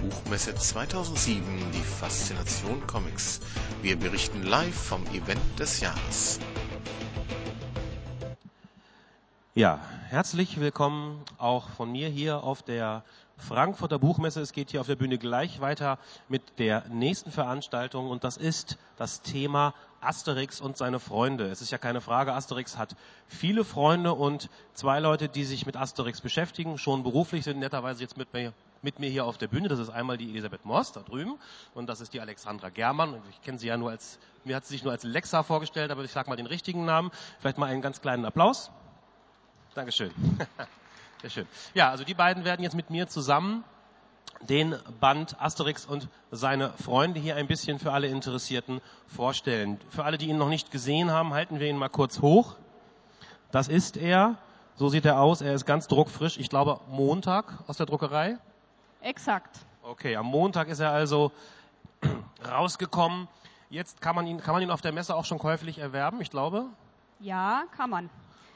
Buchmesse 2007 die Faszination Comics. Wir berichten live vom Event des Jahres. Ja, herzlich willkommen auch von mir hier auf der Frankfurter Buchmesse. Es geht hier auf der Bühne gleich weiter mit der nächsten Veranstaltung und das ist das Thema Asterix und seine Freunde. Es ist ja keine Frage, Asterix hat viele Freunde und zwei Leute, die sich mit Asterix beschäftigen, schon beruflich sind netterweise jetzt mit mir, mit mir hier auf der Bühne. Das ist einmal die Elisabeth Moss da drüben und das ist die Alexandra Germann. Ich kenne sie ja nur als, mir hat sie sich nur als Lexa vorgestellt, aber ich sage mal den richtigen Namen. Vielleicht mal einen ganz kleinen Applaus. Dankeschön. Sehr schön. Ja, also die beiden werden jetzt mit mir zusammen den Band Asterix und seine Freunde hier ein bisschen für alle Interessierten vorstellen. Für alle, die ihn noch nicht gesehen haben, halten wir ihn mal kurz hoch. Das ist er. So sieht er aus. Er ist ganz druckfrisch. Ich glaube, Montag aus der Druckerei. Exakt. Okay, am Montag ist er also rausgekommen. Jetzt kann man ihn, kann man ihn auf der Messe auch schon käuflich erwerben, ich glaube. Ja, kann man.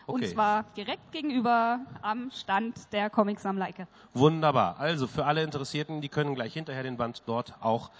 Okay. Und zwar direkt gegenüber am Stand der Comicsammler Ecke. Wunderbar. Also für alle Interessierten, die können gleich hinterher den Band dort auch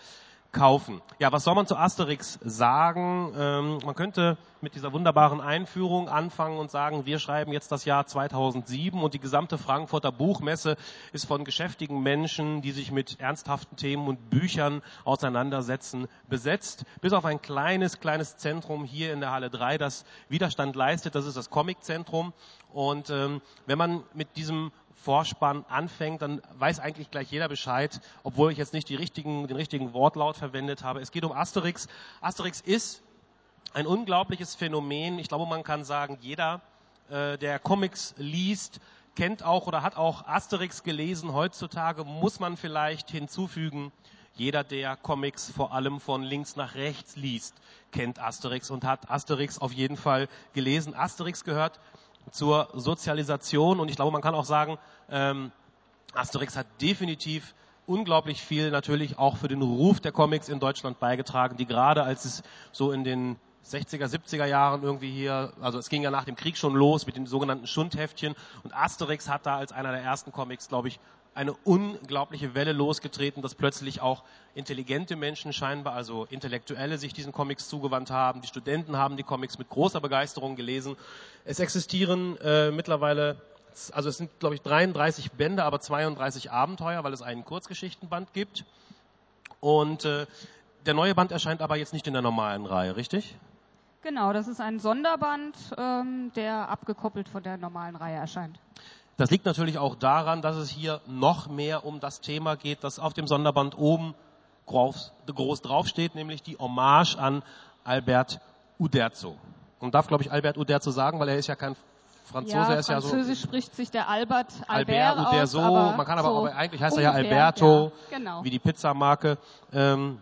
kaufen. Ja, was soll man zu Asterix sagen? Ähm, man könnte mit dieser wunderbaren Einführung anfangen und sagen, wir schreiben jetzt das Jahr 2007 und die gesamte Frankfurter Buchmesse ist von geschäftigen Menschen, die sich mit ernsthaften Themen und Büchern auseinandersetzen, besetzt. Bis auf ein kleines, kleines Zentrum hier in der Halle 3, das Widerstand leistet. Das ist das Comiczentrum. Und ähm, wenn man mit diesem Vorspann anfängt, dann weiß eigentlich gleich jeder Bescheid, obwohl ich jetzt nicht richtigen, den richtigen Wortlaut verwendet habe. Es geht um Asterix. Asterix ist ein unglaubliches Phänomen. Ich glaube, man kann sagen, jeder, äh, der Comics liest, kennt auch oder hat auch Asterix gelesen. Heutzutage muss man vielleicht hinzufügen, jeder, der Comics vor allem von links nach rechts liest, kennt Asterix und hat Asterix auf jeden Fall gelesen. Asterix gehört zur Sozialisation. Und ich glaube, man kann auch sagen, ähm, Asterix hat definitiv unglaublich viel natürlich auch für den Ruf der Comics in Deutschland beigetragen, die gerade als es so in den 60er, 70er Jahren irgendwie hier, also es ging ja nach dem Krieg schon los mit den sogenannten Schundheftchen. Und Asterix hat da als einer der ersten Comics, glaube ich, eine unglaubliche Welle losgetreten, dass plötzlich auch intelligente Menschen scheinbar, also Intellektuelle, sich diesen Comics zugewandt haben. Die Studenten haben die Comics mit großer Begeisterung gelesen. Es existieren äh, mittlerweile, also es sind, glaube ich, 33 Bände, aber 32 Abenteuer, weil es einen Kurzgeschichtenband gibt. Und äh, der neue Band erscheint aber jetzt nicht in der normalen Reihe, richtig? Genau, das ist ein Sonderband, ähm, der abgekoppelt von der normalen Reihe erscheint. Das liegt natürlich auch daran, dass es hier noch mehr um das Thema geht, das auf dem Sonderband oben groß, groß draufsteht, nämlich die Hommage an Albert Uderzo. Und darf, glaube ich, Albert Uderzo sagen, weil er ist ja kein Franzose, ja, er ist ja so. Französisch spricht sich der Albert Albert, Albert Uderzo, aus, man kann aber, so aber eigentlich heißt er ja ungefähr, Alberto, ja, genau. wie die Pizzamarke. Ähm,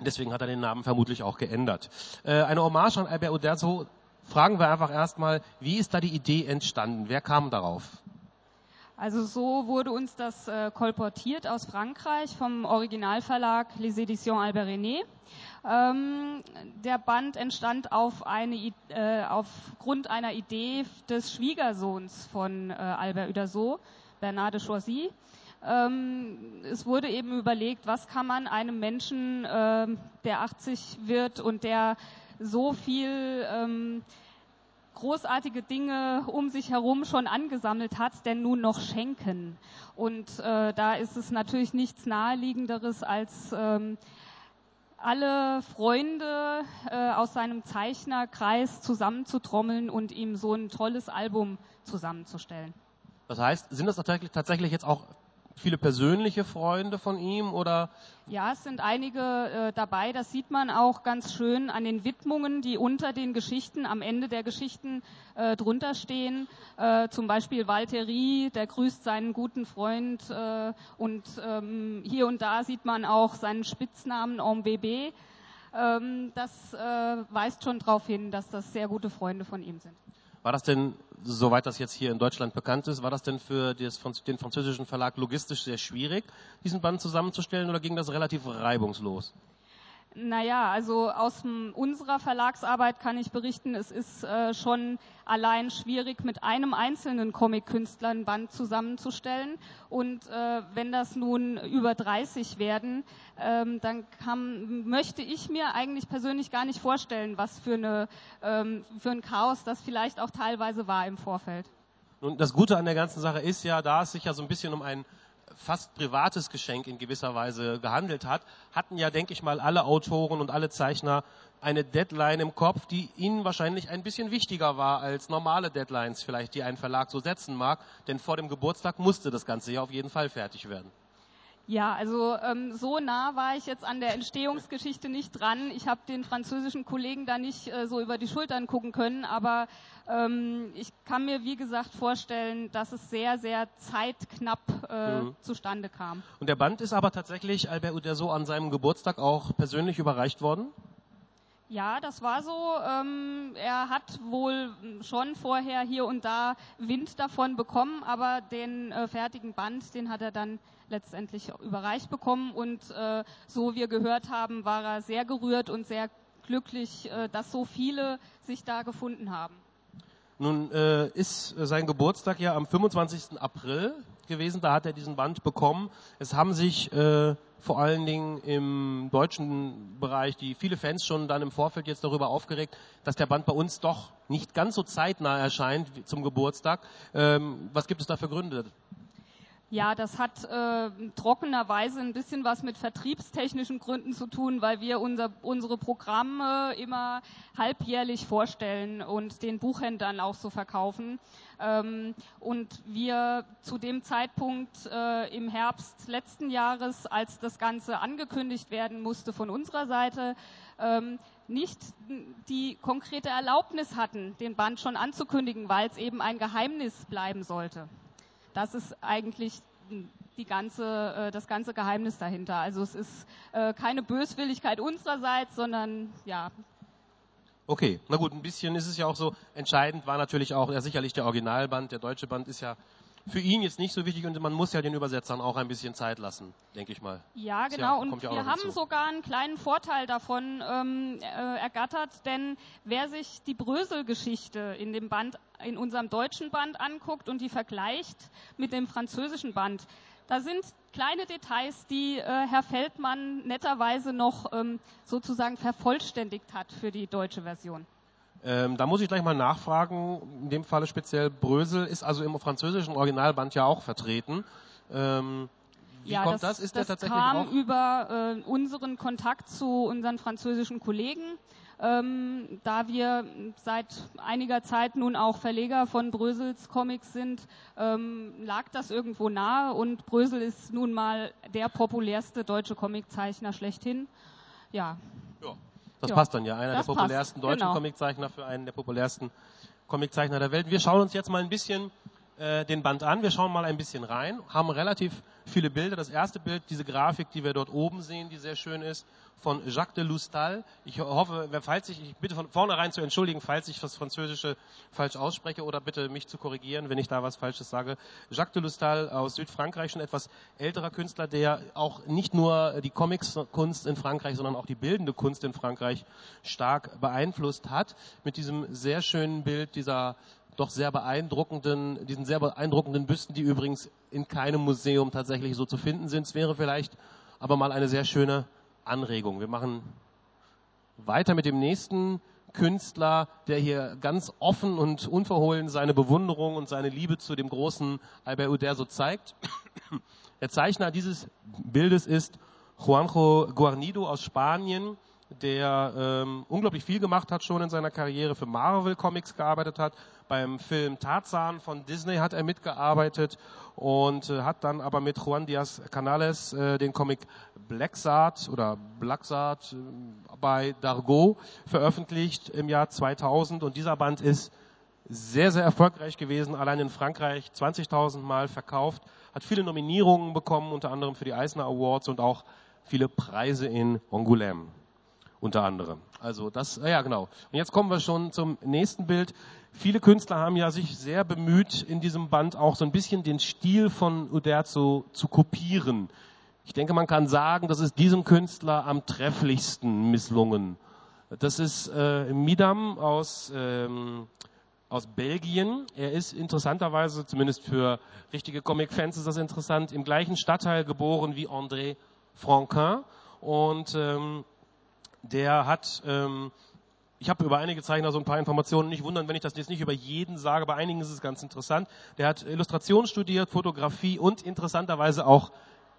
deswegen hat er den Namen vermutlich auch geändert. Äh, eine Hommage an Albert Uderzo. Fragen wir einfach erstmal, wie ist da die Idee entstanden? Wer kam darauf? Also so wurde uns das äh, kolportiert aus Frankreich vom Originalverlag Les Éditions Albert René. Ähm, der Band entstand auf eine, äh, aufgrund einer Idee des Schwiegersohns von äh, Albert Uderzo, Bernard de Choisy. Ähm, es wurde eben überlegt, was kann man einem Menschen, ähm, der 80 wird und der so viel ähm, großartige Dinge um sich herum schon angesammelt hat, denn nun noch schenken. Und äh, da ist es natürlich nichts naheliegenderes als ähm, alle Freunde äh, aus seinem Zeichnerkreis zusammenzutrommeln und ihm so ein tolles Album zusammenzustellen. Das heißt, sind das tatsächlich, tatsächlich jetzt auch viele persönliche Freunde von ihm oder Ja, es sind einige äh, dabei. Das sieht man auch ganz schön an den Widmungen, die unter den Geschichten, am Ende der Geschichten äh, drunter stehen. Äh, zum Beispiel Valtteri, der grüßt seinen guten Freund. Äh, und ähm, hier und da sieht man auch seinen Spitznamen en Bébé. Ähm, das äh, weist schon darauf hin, dass das sehr gute Freunde von ihm sind. War das denn, soweit das jetzt hier in Deutschland bekannt ist, war das denn für den französischen Verlag logistisch sehr schwierig, diesen Band zusammenzustellen oder ging das relativ reibungslos? Naja, also aus unserer Verlagsarbeit kann ich berichten, es ist äh, schon allein schwierig, mit einem einzelnen Comic-Künstler ein Band zusammenzustellen. Und äh, wenn das nun über 30 werden, ähm, dann kann, möchte ich mir eigentlich persönlich gar nicht vorstellen, was für, eine, ähm, für ein Chaos das vielleicht auch teilweise war im Vorfeld. Nun, das Gute an der ganzen Sache ist ja, da es sich ja so ein bisschen um ein fast privates Geschenk in gewisser Weise gehandelt hat, hatten ja, denke ich mal, alle Autoren und alle Zeichner eine Deadline im Kopf, die ihnen wahrscheinlich ein bisschen wichtiger war als normale Deadlines vielleicht, die ein Verlag so setzen mag. Denn vor dem Geburtstag musste das Ganze ja auf jeden Fall fertig werden. Ja, also ähm, so nah war ich jetzt an der Entstehungsgeschichte nicht dran. Ich habe den französischen Kollegen da nicht äh, so über die Schultern gucken können, aber ähm, ich kann mir, wie gesagt, vorstellen, dass es sehr, sehr zeitknapp äh, mhm. zustande kam. Und der Band ist aber tatsächlich Albert Uderso an seinem Geburtstag auch persönlich überreicht worden? Ja, das war so. Ähm, er hat wohl schon vorher hier und da Wind davon bekommen, aber den äh, fertigen Band, den hat er dann letztendlich überreicht bekommen. Und äh, so wir gehört haben, war er sehr gerührt und sehr glücklich, äh, dass so viele sich da gefunden haben. Nun äh, ist sein Geburtstag ja am 25. April gewesen, da hat er diesen Band bekommen. Es haben sich äh, vor allen Dingen im deutschen Bereich die viele Fans schon dann im Vorfeld jetzt darüber aufgeregt, dass der Band bei uns doch nicht ganz so zeitnah erscheint zum Geburtstag. Ähm, was gibt es da für Gründe? Ja, das hat äh, trockenerweise ein bisschen was mit vertriebstechnischen Gründen zu tun, weil wir unser, unsere Programme immer halbjährlich vorstellen und den Buchhändlern auch so verkaufen. Ähm, und wir zu dem Zeitpunkt äh, im Herbst letzten Jahres, als das Ganze angekündigt werden musste von unserer Seite, ähm, nicht die konkrete Erlaubnis hatten, den Band schon anzukündigen, weil es eben ein Geheimnis bleiben sollte. Das ist eigentlich die ganze, äh, das ganze Geheimnis dahinter. Also es ist äh, keine Böswilligkeit unsererseits, sondern ja. Okay, na gut, ein bisschen ist es ja auch so. Entscheidend war natürlich auch ja, sicherlich der Originalband. Der deutsche Band ist ja für ihn jetzt nicht so wichtig und man muss ja den Übersetzern auch ein bisschen Zeit lassen, denke ich mal. Ja, genau. Ja, und ja wir haben hinzu. sogar einen kleinen Vorteil davon ähm, äh, ergattert, denn wer sich die Brösel-Geschichte in dem Band, in unserem deutschen Band anguckt und die vergleicht mit dem französischen Band, da sind kleine Details, die äh, Herr Feldmann netterweise noch ähm, sozusagen vervollständigt hat für die deutsche Version. Ähm, da muss ich gleich mal nachfragen. In dem Falle speziell Brösel ist also im französischen Originalband ja auch vertreten. Ähm, wie ja, kommt das? das? Ist das der tatsächlich kam auch? über äh, unseren Kontakt zu unseren französischen Kollegen. Ähm, da wir seit einiger Zeit nun auch Verleger von Brösels Comics sind, ähm, lag das irgendwo nahe und Brösel ist nun mal der populärste deutsche Comiczeichner schlechthin. Ja. Das ja, passt dann ja. Einer der populärsten passt, deutschen genau. Comiczeichner für einen der populärsten Comiczeichner der Welt. Wir schauen uns jetzt mal ein bisschen äh, den Band an. Wir schauen mal ein bisschen rein, haben relativ viele Bilder. Das erste Bild, diese Grafik, die wir dort oben sehen, die sehr schön ist, von Jacques de Lustal. Ich hoffe, falls ich, ich bitte von vornherein zu entschuldigen, falls ich das Französische falsch ausspreche oder bitte mich zu korrigieren, wenn ich da was Falsches sage. Jacques de Lustal aus Südfrankreich, schon etwas älterer Künstler, der auch nicht nur die Comics-Kunst in Frankreich, sondern auch die bildende Kunst in Frankreich stark beeinflusst hat. Mit diesem sehr schönen Bild dieser doch sehr beeindruckenden, diesen sehr beeindruckenden Büsten, die übrigens in keinem Museum tatsächlich so zu finden sind. Es wäre vielleicht aber mal eine sehr schöne Anregung. Wir machen weiter mit dem nächsten Künstler, der hier ganz offen und unverhohlen seine Bewunderung und seine Liebe zu dem großen Albert Uderzo zeigt. Der Zeichner dieses Bildes ist Juanjo Guarnido aus Spanien der ähm, unglaublich viel gemacht hat schon in seiner Karriere, für Marvel Comics gearbeitet hat. Beim Film Tarzan von Disney hat er mitgearbeitet und äh, hat dann aber mit Juan Diaz Canales äh, den Comic Blacksart oder Blacksart äh, bei Dargo veröffentlicht im Jahr 2000 und dieser Band ist sehr, sehr erfolgreich gewesen, allein in Frankreich 20.000 Mal verkauft, hat viele Nominierungen bekommen, unter anderem für die Eisner Awards und auch viele Preise in Angoulême unter anderem. Also das, ja genau. Und jetzt kommen wir schon zum nächsten Bild. Viele Künstler haben ja sich sehr bemüht, in diesem Band auch so ein bisschen den Stil von Uderzo zu kopieren. Ich denke, man kann sagen, das ist diesem Künstler am trefflichsten misslungen. Das ist äh, Midam aus, ähm, aus Belgien. Er ist interessanterweise, zumindest für richtige Comic-Fans ist das interessant, im gleichen Stadtteil geboren wie André Franquin. Und ähm, der hat, ähm, ich habe über einige Zeichner so ein paar Informationen. Nicht wundern, wenn ich das jetzt nicht über jeden sage. Bei einigen ist es ganz interessant. Der hat Illustration studiert, Fotografie und interessanterweise auch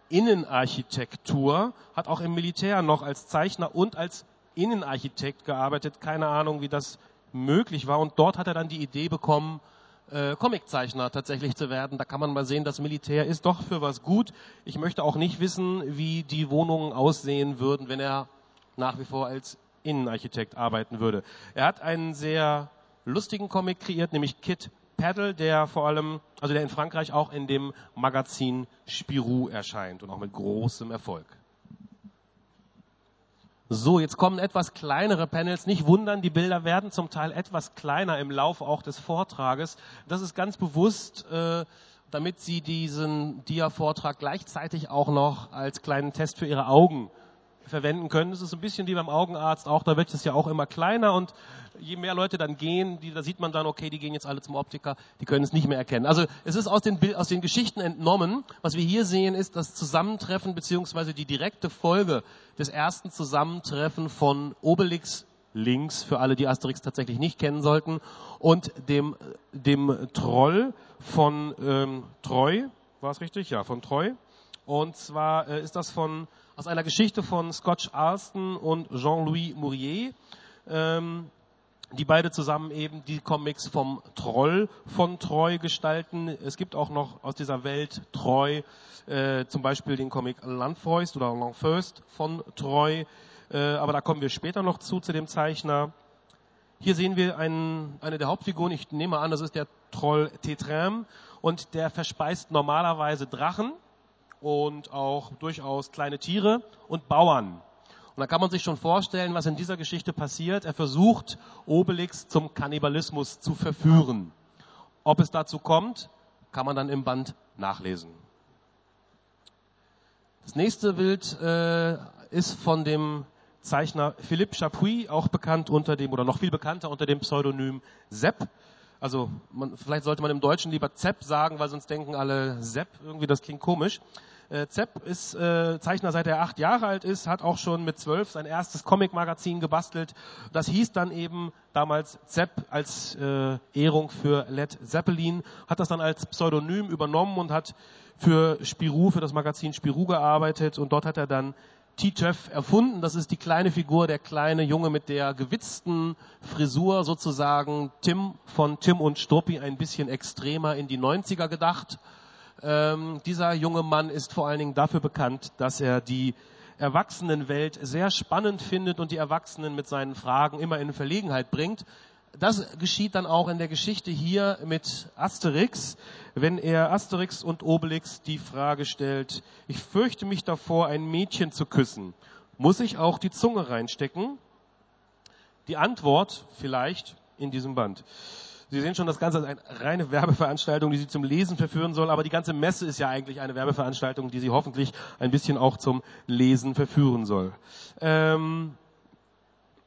Innenarchitektur. Hat auch im Militär noch als Zeichner und als Innenarchitekt gearbeitet. Keine Ahnung, wie das möglich war. Und dort hat er dann die Idee bekommen, äh, Comiczeichner tatsächlich zu werden. Da kann man mal sehen, das Militär ist doch für was gut. Ich möchte auch nicht wissen, wie die Wohnungen aussehen würden, wenn er nach wie vor als Innenarchitekt arbeiten würde. Er hat einen sehr lustigen Comic kreiert, nämlich Kid Paddle, der vor allem, also der in Frankreich auch in dem Magazin Spirou erscheint und auch mit großem Erfolg. So, jetzt kommen etwas kleinere Panels. Nicht wundern, die Bilder werden zum Teil etwas kleiner im Laufe auch des Vortrages. Das ist ganz bewusst, äh, damit Sie diesen Dia-Vortrag gleichzeitig auch noch als kleinen Test für Ihre Augen verwenden können. Das ist ein bisschen wie beim Augenarzt auch, da wird es ja auch immer kleiner und je mehr Leute dann gehen, die, da sieht man dann, okay, die gehen jetzt alle zum Optiker, die können es nicht mehr erkennen. Also es ist aus den, aus den Geschichten entnommen. Was wir hier sehen, ist das Zusammentreffen beziehungsweise die direkte Folge des ersten Zusammentreffen von Obelix links, für alle, die Asterix tatsächlich nicht kennen sollten, und dem, dem Troll von ähm, Treu, war es richtig? Ja, von Treu. Und zwar äh, ist das von aus einer Geschichte von Scotch Alston und Jean-Louis Mourier, ähm, die beide zusammen eben die Comics vom Troll von Treu gestalten. Es gibt auch noch aus dieser Welt Treu, äh, zum Beispiel den Comic Landfäust oder Landfäust von Treu, äh, aber da kommen wir später noch zu, zu dem Zeichner. Hier sehen wir einen, eine der Hauptfiguren, ich nehme an, das ist der Troll Tetram. Und der verspeist normalerweise Drachen und auch durchaus kleine Tiere und Bauern. Und da kann man sich schon vorstellen, was in dieser Geschichte passiert. Er versucht, Obelix zum Kannibalismus zu verführen. Ob es dazu kommt, kann man dann im Band nachlesen. Das nächste Bild äh, ist von dem Zeichner Philippe Chapuis, auch bekannt unter dem, oder noch viel bekannter unter dem Pseudonym Sepp. Also man, vielleicht sollte man im Deutschen lieber Zepp sagen, weil sonst denken alle Sepp, irgendwie das klingt komisch. Äh, Zepp ist äh, Zeichner seit er acht Jahre alt ist, hat auch schon mit zwölf sein erstes Comic-Magazin gebastelt. Das hieß dann eben damals Zepp als äh, Ehrung für Led Zeppelin, hat das dann als Pseudonym übernommen und hat für Spirou, für das Magazin Spirou gearbeitet und dort hat er dann T-Töff erfunden. Das ist die kleine Figur, der kleine Junge mit der gewitzten Frisur, sozusagen Tim von Tim und Struppi ein bisschen extremer in die 90er gedacht. Ähm, dieser junge Mann ist vor allen Dingen dafür bekannt, dass er die Erwachsenenwelt sehr spannend findet und die Erwachsenen mit seinen Fragen immer in Verlegenheit bringt. Das geschieht dann auch in der Geschichte hier mit Asterix, wenn er Asterix und Obelix die Frage stellt, ich fürchte mich davor, ein Mädchen zu küssen. Muss ich auch die Zunge reinstecken? Die Antwort vielleicht in diesem Band. Sie sehen schon, das Ganze ist eine reine Werbeveranstaltung, die Sie zum Lesen verführen soll, aber die ganze Messe ist ja eigentlich eine Werbeveranstaltung, die Sie hoffentlich ein bisschen auch zum Lesen verführen soll. Ähm,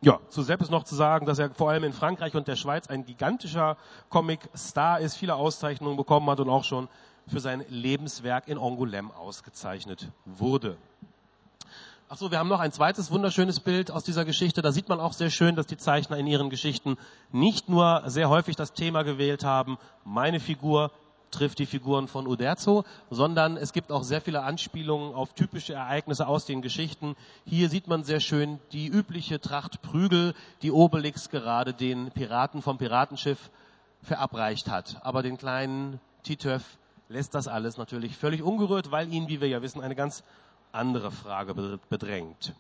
ja, zu Sepp ist noch zu sagen, dass er vor allem in Frankreich und der Schweiz ein gigantischer Comic-Star ist, viele Auszeichnungen bekommen hat und auch schon für sein Lebenswerk in Angoulême ausgezeichnet wurde. Ach so, wir haben noch ein zweites wunderschönes Bild aus dieser Geschichte. Da sieht man auch sehr schön, dass die Zeichner in ihren Geschichten nicht nur sehr häufig das Thema gewählt haben, meine Figur trifft die Figuren von Uderzo, sondern es gibt auch sehr viele Anspielungen auf typische Ereignisse aus den Geschichten. Hier sieht man sehr schön die übliche Tracht Prügel, die Obelix gerade den Piraten vom Piratenschiff verabreicht hat. Aber den kleinen Titöff lässt das alles natürlich völlig ungerührt, weil ihn, wie wir ja wissen, eine ganz andere Frage bedrängt.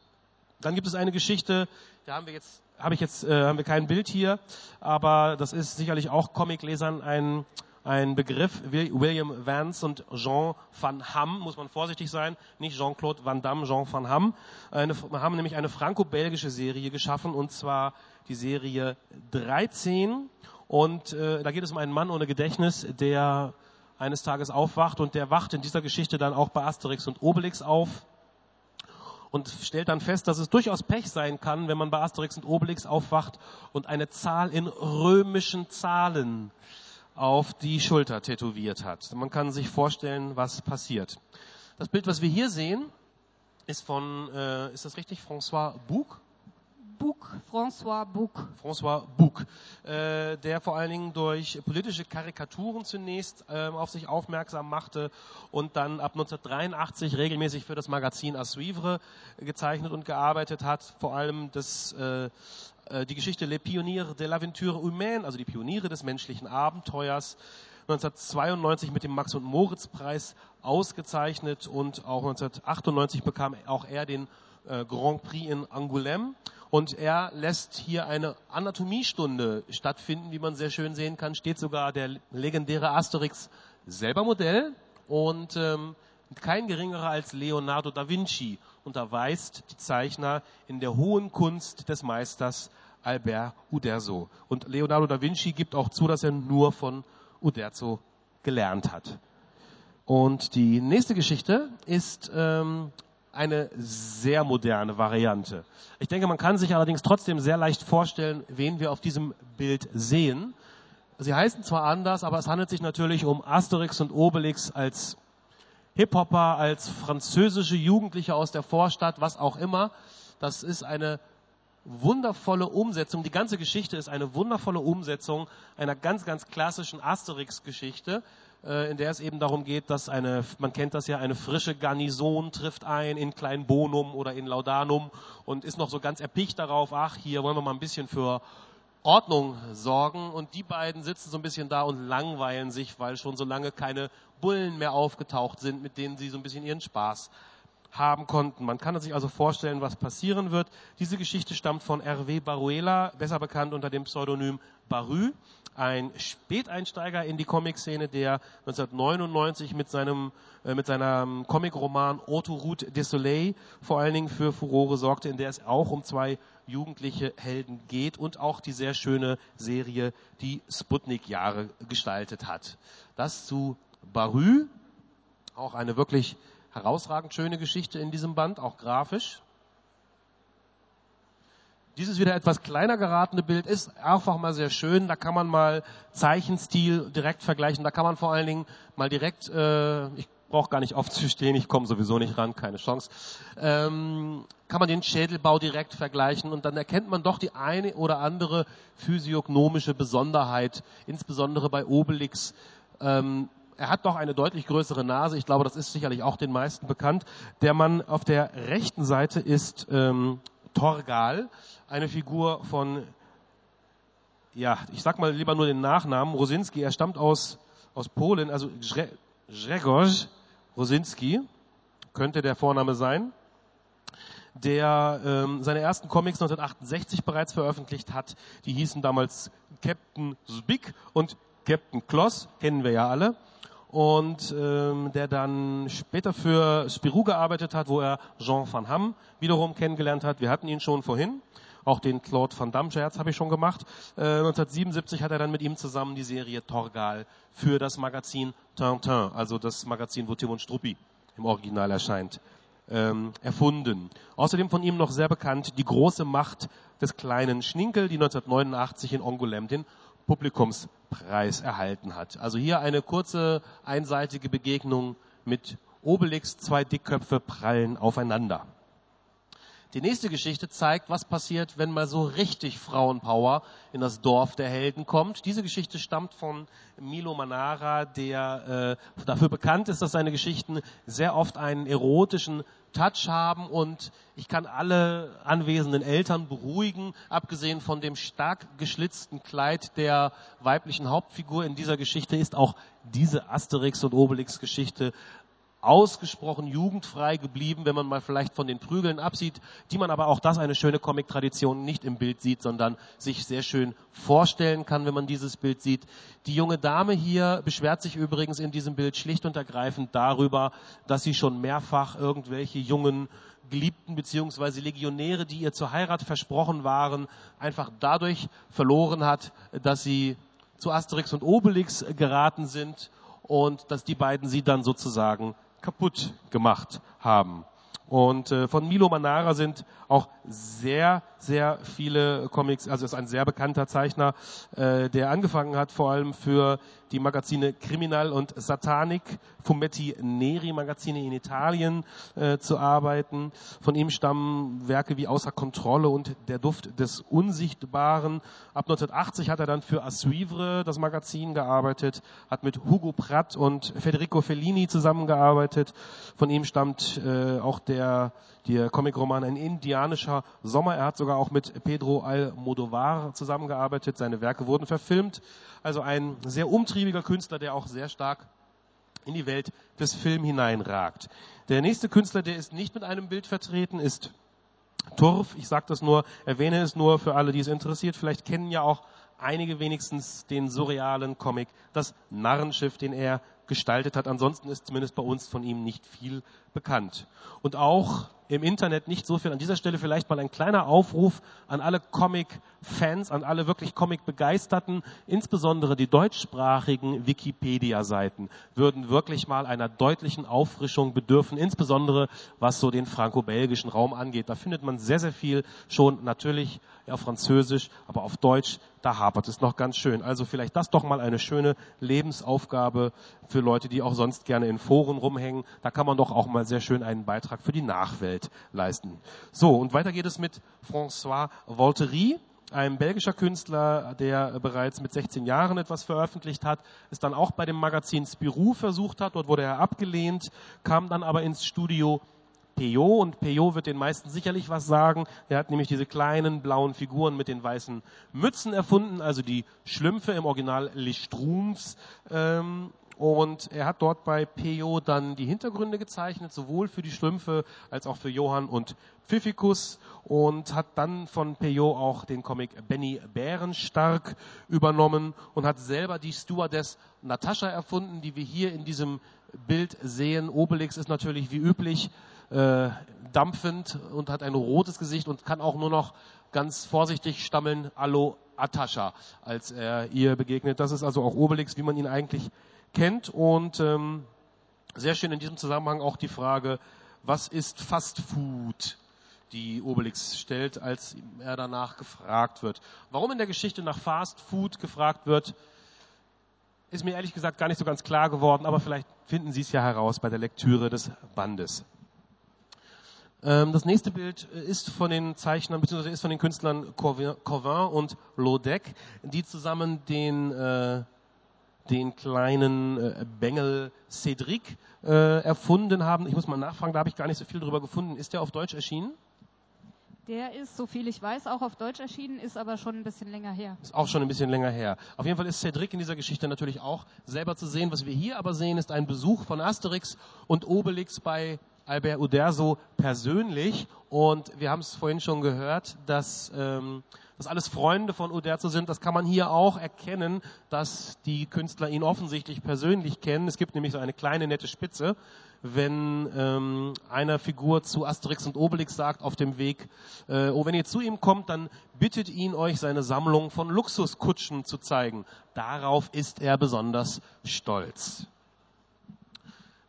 Dann gibt es eine Geschichte, da haben wir jetzt, habe ich jetzt, äh, haben wir kein Bild hier, aber das ist sicherlich auch Comiclesern ein, ein Begriff. William Vance und Jean van Hamm, muss man vorsichtig sein, nicht Jean-Claude Van Damme, Jean van Hamm, eine, haben nämlich eine franco-belgische Serie geschaffen und zwar die Serie 13 und äh, da geht es um einen Mann ohne Gedächtnis, der eines Tages aufwacht und der wacht in dieser Geschichte dann auch bei Asterix und Obelix auf. und stellt dann fest, dass es durchaus Pech sein kann, wenn man bei Asterix und Obelix aufwacht und eine Zahl in römischen Zahlen auf die Schulter tätowiert hat. Man kann sich vorstellen, was passiert. Das Bild, was wir hier sehen, ist von, äh, ist das richtig, François Bouc? Bouc, François Bouc. François Bouc, äh, der vor allen Dingen durch politische Karikaturen zunächst äh, auf sich aufmerksam machte und dann ab 1983 regelmäßig für das Magazin A Suivre gezeichnet und gearbeitet hat. Vor allem das, äh, äh die Geschichte Les Pionniers de l'Aventure Humaine, also die Pioniere des menschlichen Abenteuers, 1992 mit dem Max- und Moritz-Preis ausgezeichnet und auch 1998 bekam auch er den äh, Grand Prix in Angoulême. Und er lässt hier eine Anatomiestunde stattfinden, wie man sehr schön sehen kann, steht sogar der legendäre Asterix selber Modell und ähm, kein geringerer als Leonardo da Vinci unterweist die Zeichner in der hohen Kunst des Meisters Albert Uderzo. Und Leonardo da Vinci gibt auch zu, dass er nur von Uderzo gelernt hat. Und die nächste Geschichte ist ähm, eine sehr moderne Variante. Ich denke, man kann sich allerdings trotzdem sehr leicht vorstellen, wen wir auf diesem Bild sehen. Sie heißen zwar anders, aber es handelt sich natürlich um Asterix und Obelix als Hip-Hopper, als französische Jugendliche aus der Vorstadt, was auch immer. Das ist eine wundervolle Umsetzung. Die ganze Geschichte ist eine wundervolle Umsetzung einer ganz, ganz klassischen Asterix-Geschichte, äh, in der es eben darum geht, dass eine, man kennt das ja, eine frische Garnison trifft ein in Kleinbonum oder in Laudanum und ist noch so ganz erpicht darauf, ach, hier wollen wir mal ein bisschen für Ordnung sorgen und die beiden sitzen so ein bisschen da und langweilen sich, weil schon so lange keine Bullen mehr aufgetaucht sind, mit denen sie so ein bisschen ihren Spaß haben konnten. Man kann sich also vorstellen, was passieren wird. Diese Geschichte stammt von Hervé Baruela, besser bekannt unter dem Pseudonym Barü, ein Späteinsteiger in die Comic-Szene, der 1999 mit seinem äh, mit seinem Comicroman Autoroute des Soleil vor allen Dingen für Furore sorgte, in der es auch um zwei jugendliche Helden geht und auch die sehr schöne Serie die Sputnik-Jahre gestaltet hat. Das zu Barü, auch eine wirklich herausragend schöne Geschichte in diesem Band, auch grafisch. Dieses wieder etwas kleiner geratene Bild ist einfach mal sehr schön. Da kann man mal Zeichenstil direkt vergleichen. Da kann man vor allen Dingen mal direkt, äh, ich brauche gar nicht aufzustehen, ich komme sowieso nicht ran, keine Chance. Ähm, kann man den Schädelbau direkt vergleichen und dann erkennt man doch die eine oder andere physiognomische Besonderheit, insbesondere bei Obelix. Ähm, er hat doch eine deutlich größere Nase. Ich glaube, das ist sicherlich auch den meisten bekannt. Der Mann auf der rechten Seite ist ähm, Torgal, eine Figur von, ja, ich sag mal lieber nur den Nachnamen, Rosinski. Er stammt aus, aus Polen, also Grzegorz Rosinski, könnte der Vorname sein der ähm, seine ersten Comics 1968 bereits veröffentlicht hat. Die hießen damals Captain Zbik und Captain Kloss, kennen wir ja alle und ähm, der dann später für Spirou gearbeitet hat, wo er Jean van Hamme wiederum kennengelernt hat. Wir hatten ihn schon vorhin. Auch den Claude van Damme Scherz habe ich schon gemacht. Äh, 1977 hat er dann mit ihm zusammen die Serie Torgal für das Magazin Tintin, also das Magazin, wo Tim und Struppi im Original erscheint, ähm, erfunden. Außerdem von ihm noch sehr bekannt die große Macht des kleinen Schninkel, die 1989 in Angoulême den Publikumspreis erhalten hat. Also hier eine kurze einseitige Begegnung mit Obelix, zwei Dickköpfe prallen aufeinander. Die nächste Geschichte zeigt, was passiert, wenn mal so richtig Frauenpower in das Dorf der Helden kommt. Diese Geschichte stammt von Milo Manara, der äh, dafür bekannt ist, dass seine Geschichten sehr oft einen erotischen Touch haben und ich kann alle anwesenden Eltern beruhigen, abgesehen von dem stark geschlitzten Kleid der weiblichen Hauptfigur in dieser Geschichte ist auch diese Asterix und Obelix Geschichte ausgesprochen jugendfrei geblieben, wenn man mal vielleicht von den Prügeln absieht, die man aber auch das eine schöne Comic-Tradition nicht im Bild sieht, sondern sich sehr schön vorstellen kann, wenn man dieses Bild sieht. Die junge Dame hier beschwert sich übrigens in diesem Bild schlicht und ergreifend darüber, dass sie schon mehrfach irgendwelche jungen Geliebten beziehungsweise Legionäre, die ihr zur Heirat versprochen waren, einfach dadurch verloren hat, dass sie zu Asterix und Obelix geraten sind und dass die beiden sie dann sozusagen kaputt gemacht haben. Und äh, von Milo Manara sind auch sehr, sehr viele Comics, also ist ein sehr bekannter Zeichner, äh, der angefangen hat vor allem für die Magazine Criminal und Satanik, Fumetti Neri Magazine in Italien äh, zu arbeiten. Von ihm stammen Werke wie Außer Kontrolle und Der Duft des Unsichtbaren. Ab 1980 hat er dann für Assuivre, das Magazin, gearbeitet, hat mit Hugo Pratt und Federico Fellini zusammengearbeitet. Von ihm stammt äh, auch der der Comicroman Ein indianischer Sommer. Er hat sogar auch mit Pedro Almodovar zusammengearbeitet. Seine Werke wurden verfilmt. Also ein sehr umtriebiger Künstler, der auch sehr stark in die Welt des Films hineinragt. Der nächste Künstler, der ist nicht mit einem Bild vertreten, ist Turf. Ich sage das nur, erwähne es nur für alle, die es interessiert. Vielleicht kennen ja auch einige wenigstens den surrealen Comic, das Narrenschiff, den er gestaltet hat. Ansonsten ist zumindest bei uns von ihm nicht viel bekannt. Und auch im Internet nicht so viel. An dieser Stelle vielleicht mal ein kleiner Aufruf an alle Comic-Fans, an alle wirklich Comic-Begeisterten, insbesondere die deutschsprachigen Wikipedia-Seiten würden wirklich mal einer deutlichen Auffrischung bedürfen, insbesondere was so den franco-belgischen Raum angeht. Da findet man sehr, sehr viel schon natürlich auf Französisch, aber auf Deutsch, da hapert es noch ganz schön. Also vielleicht das doch mal eine schöne Lebensaufgabe für Leute, die auch sonst gerne in Foren rumhängen. Da kann man doch auch mal sehr schön einen Beitrag für die Nachwelt leisten. So, und weiter geht es mit François Voltery ein belgischer Künstler, der bereits mit 16 Jahren etwas veröffentlicht hat, es dann auch bei dem Magazin Spirou versucht hat. Dort wurde er abgelehnt, kam dann aber ins Studio Peyo und Peyo wird den meisten sicherlich was sagen. Er hat nämlich diese kleinen blauen Figuren mit den weißen Mützen erfunden, also die Schlümpfe im Original Listrums. Ähm, und er hat dort bei Peyo dann die Hintergründe gezeichnet, sowohl für die Schlümpfe als auch für Johann und Pfiffikus und hat dann von Peyo auch den Comic Benny Bärenstark übernommen und hat selber die Stewardess Natascha erfunden, die wir hier in diesem Bild sehen. Obelix ist natürlich wie üblich äh, dampfend und hat ein rotes Gesicht und kann auch nur noch ganz vorsichtig stammeln, Allo Atascha, als er ihr begegnet. Das ist also auch Obelix, wie man ihn eigentlich kennt. Und ähm, sehr schön in diesem Zusammenhang auch die Frage, was ist Fast Food? die Obelix stellt, als er danach gefragt wird. Warum in der Geschichte nach Fast Food gefragt wird, ist mir ehrlich gesagt gar nicht so ganz klar geworden, aber vielleicht finden Sie es ja heraus bei der Lektüre des Bandes. Ähm, das nächste Bild ist von den Zeichnern bzw. ist von den Künstlern Corvin und Lodec, die zusammen den äh, den kleinen äh, Bengel Cedric äh, erfunden haben. Ich muss mal nachfragen, da habe ich gar nicht so viel drüber gefunden. Ist der auf Deutsch erschienen? Der ist, so viel ich weiß, auch auf Deutsch erschienen, ist aber schon ein bisschen länger her. Ist auch schon ein bisschen länger her. Auf jeden Fall ist Cedric in dieser Geschichte natürlich auch selber zu sehen. Was wir hier aber sehen, ist ein Besuch von Asterix und Obelix bei Albert Uderso persönlich. Und wir haben es vorhin schon gehört, dass, ähm, dass alles Freunde von Uderzo sind. Das kann man hier auch erkennen, dass die Künstler ihn offensichtlich persönlich kennen. Es gibt nämlich so eine kleine nette Spitze, wenn ähm, einer Figur zu Asterix und Obelix sagt auf dem Weg, äh, oh, wenn ihr zu ihm kommt, dann bittet ihn euch seine Sammlung von Luxuskutschen zu zeigen. Darauf ist er besonders stolz.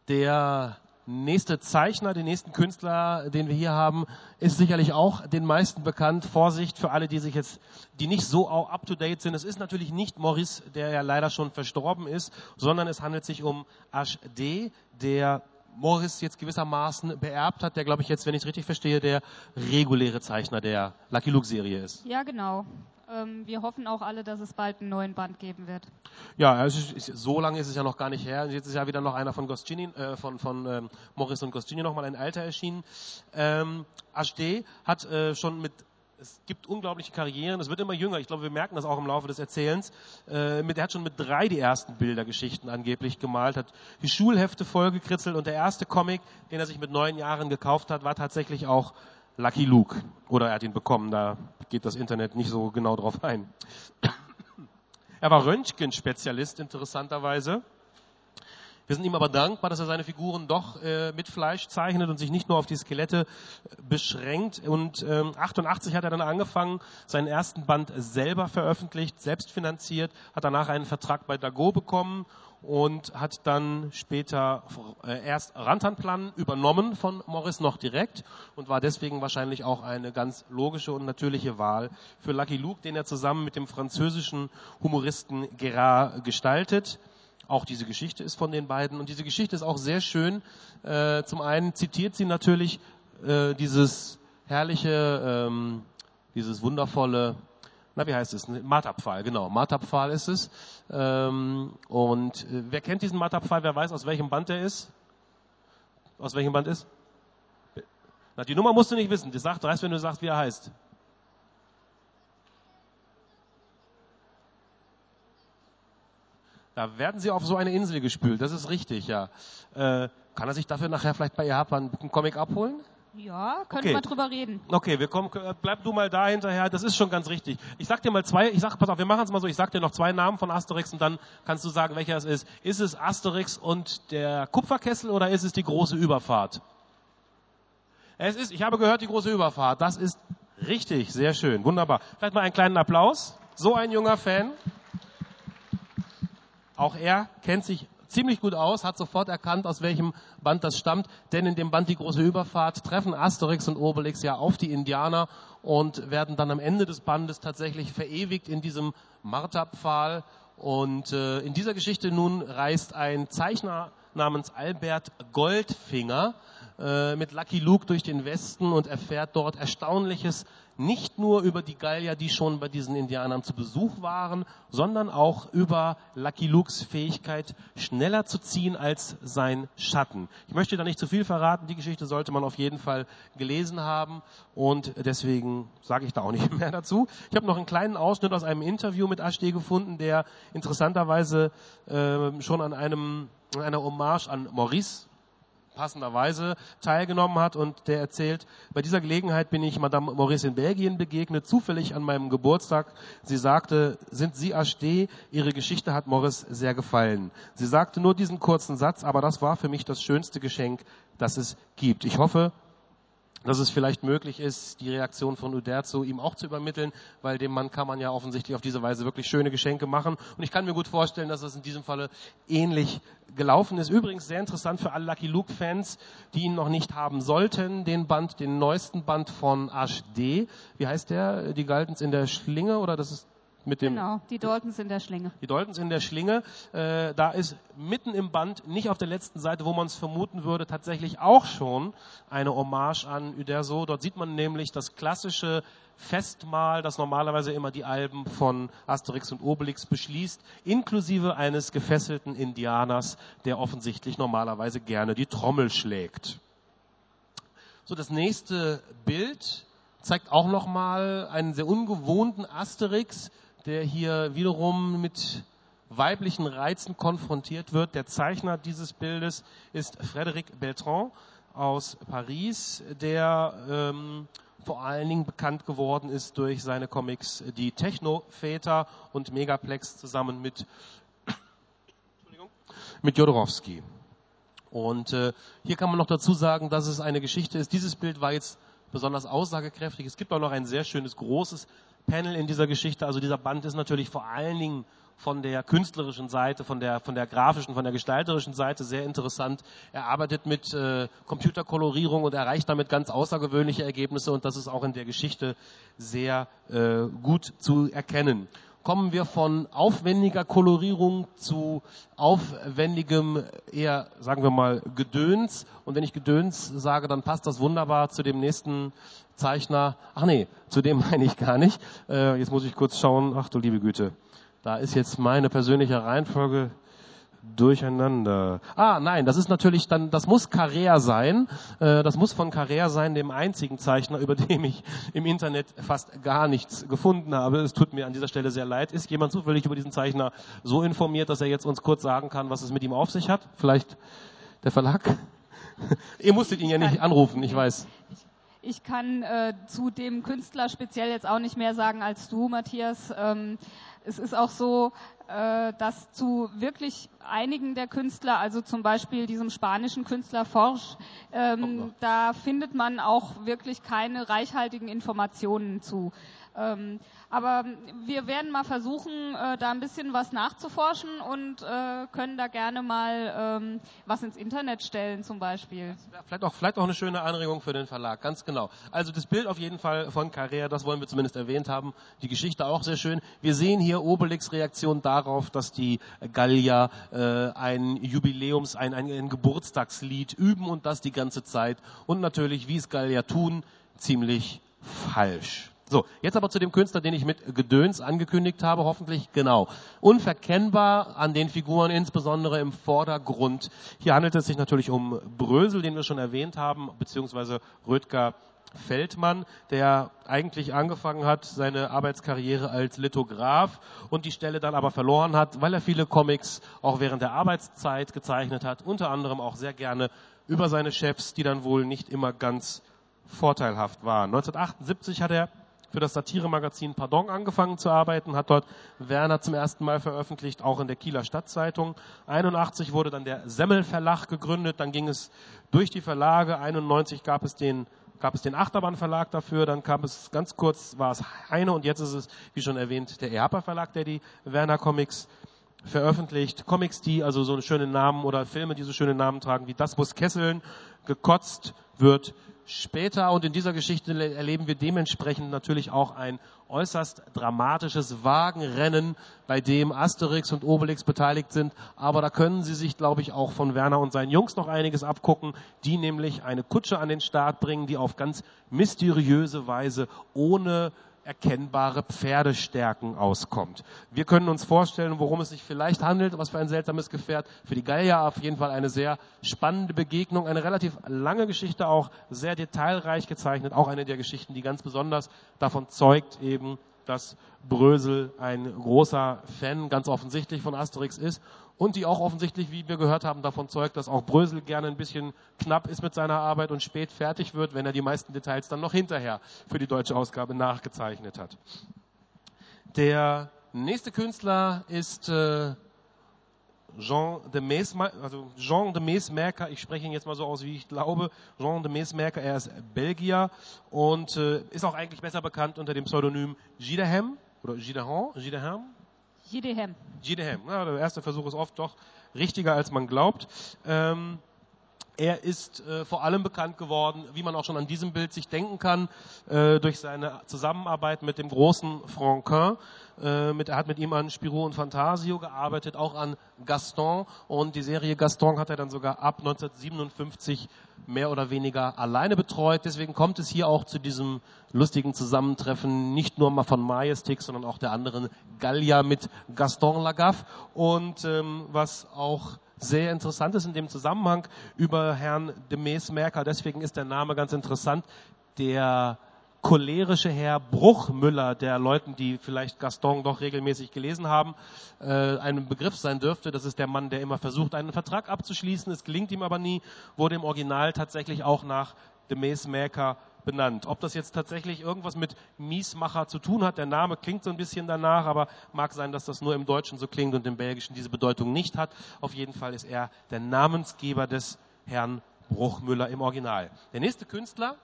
Der nächste Zeichner, den nächsten Künstler, den wir hier haben, ist sicherlich auch den meisten bekannt. Vorsicht für alle, die sich jetzt, die nicht so up to date sind. Es ist natürlich nicht Maurice, der ja leider schon verstorben ist, sondern es handelt sich um HD, der Morris jetzt gewissermaßen beerbt hat, der, glaube ich, jetzt, wenn ich es richtig verstehe, der reguläre Zeichner der Lucky Luke Serie ist. Ja, genau. Ähm, wir hoffen auch alle, dass es bald einen neuen Band geben wird. Ja, also so lange ist es ja noch gar nicht her. Jetzt ist ja wieder noch einer von Goscinny, äh, von, von ähm, Morris und Goscinny nochmal ein Alter erschienen. Ähm, HD hat äh, schon mit es gibt unglaubliche Karrieren, es wird immer jünger. Ich glaube, wir merken das auch im Laufe des Erzählens. Äh, mit, er hat schon mit drei die ersten Bildergeschichten angeblich gemalt, hat die Schulhefte vollgekritzelt und der erste Comic, den er sich mit neun Jahren gekauft hat, war tatsächlich auch Lucky Luke. Oder er hat ihn bekommen, da geht das Internet nicht so genau drauf ein. Er war Röntgenspezialist, interessanterweise. Wir sind ihm aber dankbar, dass er seine Figuren doch äh, mit Fleisch zeichnet und sich nicht nur auf die Skelette äh, beschränkt. Und ähm, 88 hat er dann angefangen, seinen ersten Band selber veröffentlicht, selbst finanziert, hat danach einen Vertrag bei Dago bekommen und hat dann später äh, erst Rantanplan übernommen von Morris noch direkt und war deswegen wahrscheinlich auch eine ganz logische und natürliche Wahl für Lucky Luke, den er zusammen mit dem französischen Humoristen Gerard gestaltet. Auch diese Geschichte ist von den beiden und diese Geschichte ist auch sehr schön. Äh, zum einen zitiert sie natürlich äh, dieses herrliche, ähm, dieses wundervolle, na wie heißt es, Martabpfahl, genau, Martabpfahl ist es. Ähm, und äh, wer kennt diesen Martabpfahl, wer weiß, aus welchem Band er ist? Aus welchem Band ist? Na, die Nummer musst du nicht wissen, die sagt, reißt, wenn du sagst, wie er heißt. Da werden sie auf so eine Insel gespült, das ist richtig, ja. Äh, kann er sich dafür nachher vielleicht bei Japan einen Comic abholen? Ja, könnte Okay. man drüber reden. Okay, wir kommen, äh, bleib du mal da hinterher, das ist schon ganz richtig. Ich sag dir mal zwei, ich sag, pass auf, wir machen es mal so, ich sag dir noch zwei Namen von Asterix und dann kannst du sagen, welcher es ist. Ist es Asterix und der Kupferkessel oder ist es die große Überfahrt? Es ist, ich habe gehört, die große Überfahrt. Das ist richtig, sehr schön, wunderbar. Vielleicht mal einen kleinen Applaus. So ein junger Fan. Auch er kennt sich ziemlich gut aus, hat sofort erkannt, aus welchem Band das stammt, denn in dem Band Die große Überfahrt treffen Asterix und Obelix ja auf die Indianer und werden dann am Ende des Bandes tatsächlich verewigt in diesem Marterpfahl. Und äh, in dieser Geschichte nun reist ein Zeichner namens Albert Goldfinger äh, mit Lucky Luke durch den Westen und erfährt dort Erstaunliches, nicht nur über die Gallier, die schon bei diesen Indianern zu Besuch waren, sondern auch über Lucky Lukes Fähigkeit, schneller zu ziehen als sein Schatten. Ich möchte da nicht zu viel verraten, die Geschichte sollte man auf jeden Fall gelesen haben und deswegen sage ich da auch nicht mehr dazu. Ich habe noch einen kleinen Ausschnitt aus einem Interview mit Ashti gefunden, der interessanterweise äh, schon an einem an einer Hommage an Maurice passenderweise teilgenommen hat und der erzählt, bei dieser Gelegenheit bin ich Madame Maurice in Belgien begegnet, zufällig an meinem Geburtstag. Sie sagte, sind Sie HD? Ihre Geschichte hat Maurice sehr gefallen. Sie sagte nur diesen kurzen Satz, aber das war für mich das schönste Geschenk, das es gibt. Ich hoffe, dass es vielleicht möglich ist, die Reaktion von Uderzo ihm auch zu übermitteln, weil dem Mann kann man ja offensichtlich auf diese Weise wirklich schöne Geschenke machen. Und ich kann mir gut vorstellen, dass es in diesem Falle ähnlich gelaufen ist. Übrigens sehr interessant für alle Lucky Luke-Fans, die ihn noch nicht haben sollten, den Band, den neuesten Band von HD. Wie heißt der? Die Galtens in der Schlinge oder das ist mit dem Genau, die Daltons in der Schlinge. die Daltons in der Schlinge, äh, da ist mitten im Band, nicht auf der letzten Seite, wo man es vermuten würde, tatsächlich auch schon eine Hommage an Uderzo. Dort sieht man nämlich das klassische Festmahl, das normalerweise immer die Alben von Asterix und Obelix beschließt, inklusive eines gefesselten Indianers, der offensichtlich normalerweise gerne die Trommel schlägt. So, das nächste Bild zeigt auch nochmal einen sehr ungewohnten Asterix, der hier wiederum mit weiblichen Reizen konfrontiert wird. Der Zeichner dieses Bildes ist Frédéric Beltran aus Paris, der ähm, vor allen Dingen bekannt geworden ist durch seine Comics Die Techno-Väter und Megaplex zusammen mit, mit Jodorowsky. Und äh, hier kann man noch dazu sagen, dass es eine Geschichte ist. Dieses Bild war jetzt besonders aussagekräftig. Es gibt auch noch ein sehr schönes großes Panel in dieser Geschichte. Also dieser Band ist natürlich vor allen Dingen von der künstlerischen Seite, von der, von der grafischen, von der gestalterischen Seite sehr interessant. Er arbeitet mit äh, Computerkolorierung und erreicht damit ganz außergewöhnliche Ergebnisse und das ist auch in der Geschichte sehr äh, gut zu erkennen kommen wir von aufwendiger Kolorierung zu aufwendigem, eher, sagen wir mal, Gedöns. Und wenn ich Gedöns sage, dann passt das wunderbar zu dem nächsten Zeichner. Ach nee, zu dem meine ich gar nicht. Äh, jetzt muss ich kurz schauen. Ach du liebe Güte. Da ist jetzt meine persönliche Reihenfolge durcheinander. Ah, nein, das ist natürlich dann, das muss Carrère sein. Äh, das muss von Carrère sein, dem einzigen Zeichner, über den ich im Internet fast gar nichts gefunden habe. Es tut mir an dieser Stelle sehr leid. Ist jemand zufällig über diesen Zeichner so informiert, dass er jetzt uns kurz sagen kann, was es mit ihm auf sich hat? Vielleicht der Verlag? Ihr musstet ihn ja nicht anrufen, ich weiß. Ich kann äh, zu dem Künstler speziell jetzt auch nicht mehr sagen als du, Matthias. Ähm, es ist auch so, äh, dass zu wirklich einigen der Künstler, also zum Beispiel diesem spanischen Künstler Forsch, ähm, da findet man auch wirklich keine reichhaltigen Informationen zu. Ähm, aber wir werden mal versuchen, äh, da ein bisschen was nachzuforschen und äh, können da gerne mal ähm, was ins Internet stellen zum Beispiel. Vielleicht auch, vielleicht auch eine schöne Anregung für den Verlag, ganz genau. Also das Bild auf jeden Fall von Carrera, das wollen wir zumindest erwähnt haben. Die Geschichte auch sehr schön. Wir sehen hier Obelix Reaktion darauf, dass die Gallier äh, ein Jubiläums, ein, ein, ein Geburtstagslied üben und das die ganze Zeit. Und natürlich, wie es Gallier tun, ziemlich falsch. So, jetzt aber zu dem Künstler, den ich mit Gedöns angekündigt habe, hoffentlich genau. Unverkennbar an den Figuren, insbesondere im Vordergrund. Hier handelt es sich natürlich um Brösel, den wir schon erwähnt haben, beziehungsweise Rödger Feldmann, der eigentlich angefangen hat, seine Arbeitskarriere als Lithograf und die Stelle dann aber verloren hat, weil er viele Comics auch während der Arbeitszeit gezeichnet hat, unter anderem auch sehr gerne über seine Chefs, die dann wohl nicht immer ganz vorteilhaft waren. 1978 hat er für das Satiremagazin Pardon angefangen zu arbeiten, hat dort Werner zum ersten Mal veröffentlicht, auch in der Kieler Stadtzeitung. 81 wurde dann der Semmel Verlag gegründet, dann ging es durch die Verlage. 91 gab es den gab es den Achterbahn Verlag dafür, dann gab es ganz kurz war es Heine und jetzt ist es, wie schon erwähnt, der EHPA Verlag, der die Werner Comics veröffentlicht. Comics, die also so einen schönen Namen oder Filme, die so schöne Namen tragen wie Das muss Kesseln, gekotzt wird später und in dieser Geschichte erleben wir dementsprechend natürlich auch ein äußerst dramatisches Wagenrennen, bei dem Asterix und Obelix beteiligt sind. Aber da können Sie sich, glaube ich, auch von Werner und seinen Jungs noch einiges abgucken, die nämlich eine Kutsche an den Start bringen, die auf ganz mysteriöse Weise ohne erkennbare Pferdestärken auskommt. Wir können uns vorstellen, worum es sich vielleicht handelt, was für ein seltsames Gefährt. Für die Gallier auf jeden Fall eine sehr spannende Begegnung, eine relativ lange Geschichte, auch sehr detailreich gezeichnet, auch eine der Geschichten, die ganz besonders davon zeugt eben, dass Brösel ein großer Fan ganz offensichtlich von Asterix ist und die auch offensichtlich, wie wir gehört haben, davon zeugt, dass auch Brösel gerne ein bisschen knapp ist mit seiner Arbeit und spät fertig wird, wenn er die meisten Details dann noch hinterher für die deutsche Ausgabe nachgezeichnet hat. Der nächste Künstler ist äh, Jean de Meesmerker, also ich spreche ihn jetzt mal so aus, wie ich glaube, Jean de Meesmerker, er ist Belgier und äh, ist auch eigentlich besser bekannt unter dem Pseudonym Gidehem oder Gidehan, Gidehem? Gidehem. Gidehem, ja, der erste Versuch ist oft doch richtiger, als man glaubt. Ähm, er ist äh, vor allem bekannt geworden, wie man auch schon an diesem Bild sich denken kann, äh, durch seine Zusammenarbeit mit dem großen Franquin. Äh, mit, er hat mit ihm an Spirou und Fantasio gearbeitet, auch an Gaston. Und die Serie Gaston hat er dann sogar ab 1957 mehr oder weniger alleine betreut. Deswegen kommt es hier auch zu diesem lustigen Zusammentreffen, nicht nur mal von Majestic, sondern auch der anderen Gallia mit Gaston Lagaffe. Und ähm, was auch sehr interessant ist in dem Zusammenhang über Herrn de Mees-Merker. Deswegen ist der Name ganz interessant. Der cholerische Herr Bruchmüller, der Leuten, die vielleicht Gaston doch regelmäßig gelesen haben, äh, ein Begriff sein dürfte. Das ist der Mann, der immer versucht, einen Vertrag abzuschließen. Es gelingt ihm aber nie, wurde im Original tatsächlich auch nach de Mees-Merker benannt. Ob das jetzt tatsächlich irgendwas mit Miesmacher zu tun hat, der Name klingt so ein bisschen danach, aber mag sein, dass das nur im Deutschen so klingt und im Belgischen diese Bedeutung nicht hat. Auf jeden Fall ist er der Namensgeber des Herrn Bruchmüller im Original. Der nächste Künstler,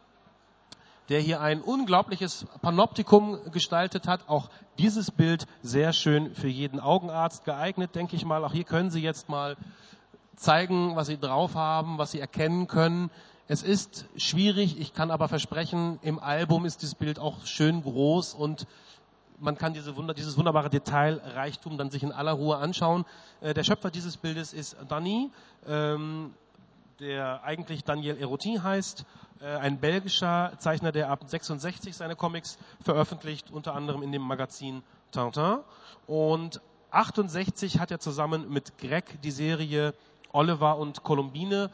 der hier ein unglaubliches Panoptikum gestaltet hat. Auch dieses Bild sehr schön für jeden Augenarzt geeignet, denke ich mal. Auch hier können Sie jetzt mal zeigen, was Sie drauf haben, was Sie erkennen können. Es ist schwierig, ich kann aber versprechen, im Album ist dieses Bild auch schön groß und man kann diese Wunder, dieses wunderbare Detailreichtum dann sich in aller Ruhe anschauen. Äh, der Schöpfer dieses Bildes ist Danny, ähm, der eigentlich Daniel Erotin heißt, äh, ein belgischer Zeichner, der ab 66 seine Comics veröffentlicht, unter anderem in dem Magazin Tintin. Und 68 hat er zusammen mit Greg die Serie Oliver und Columbine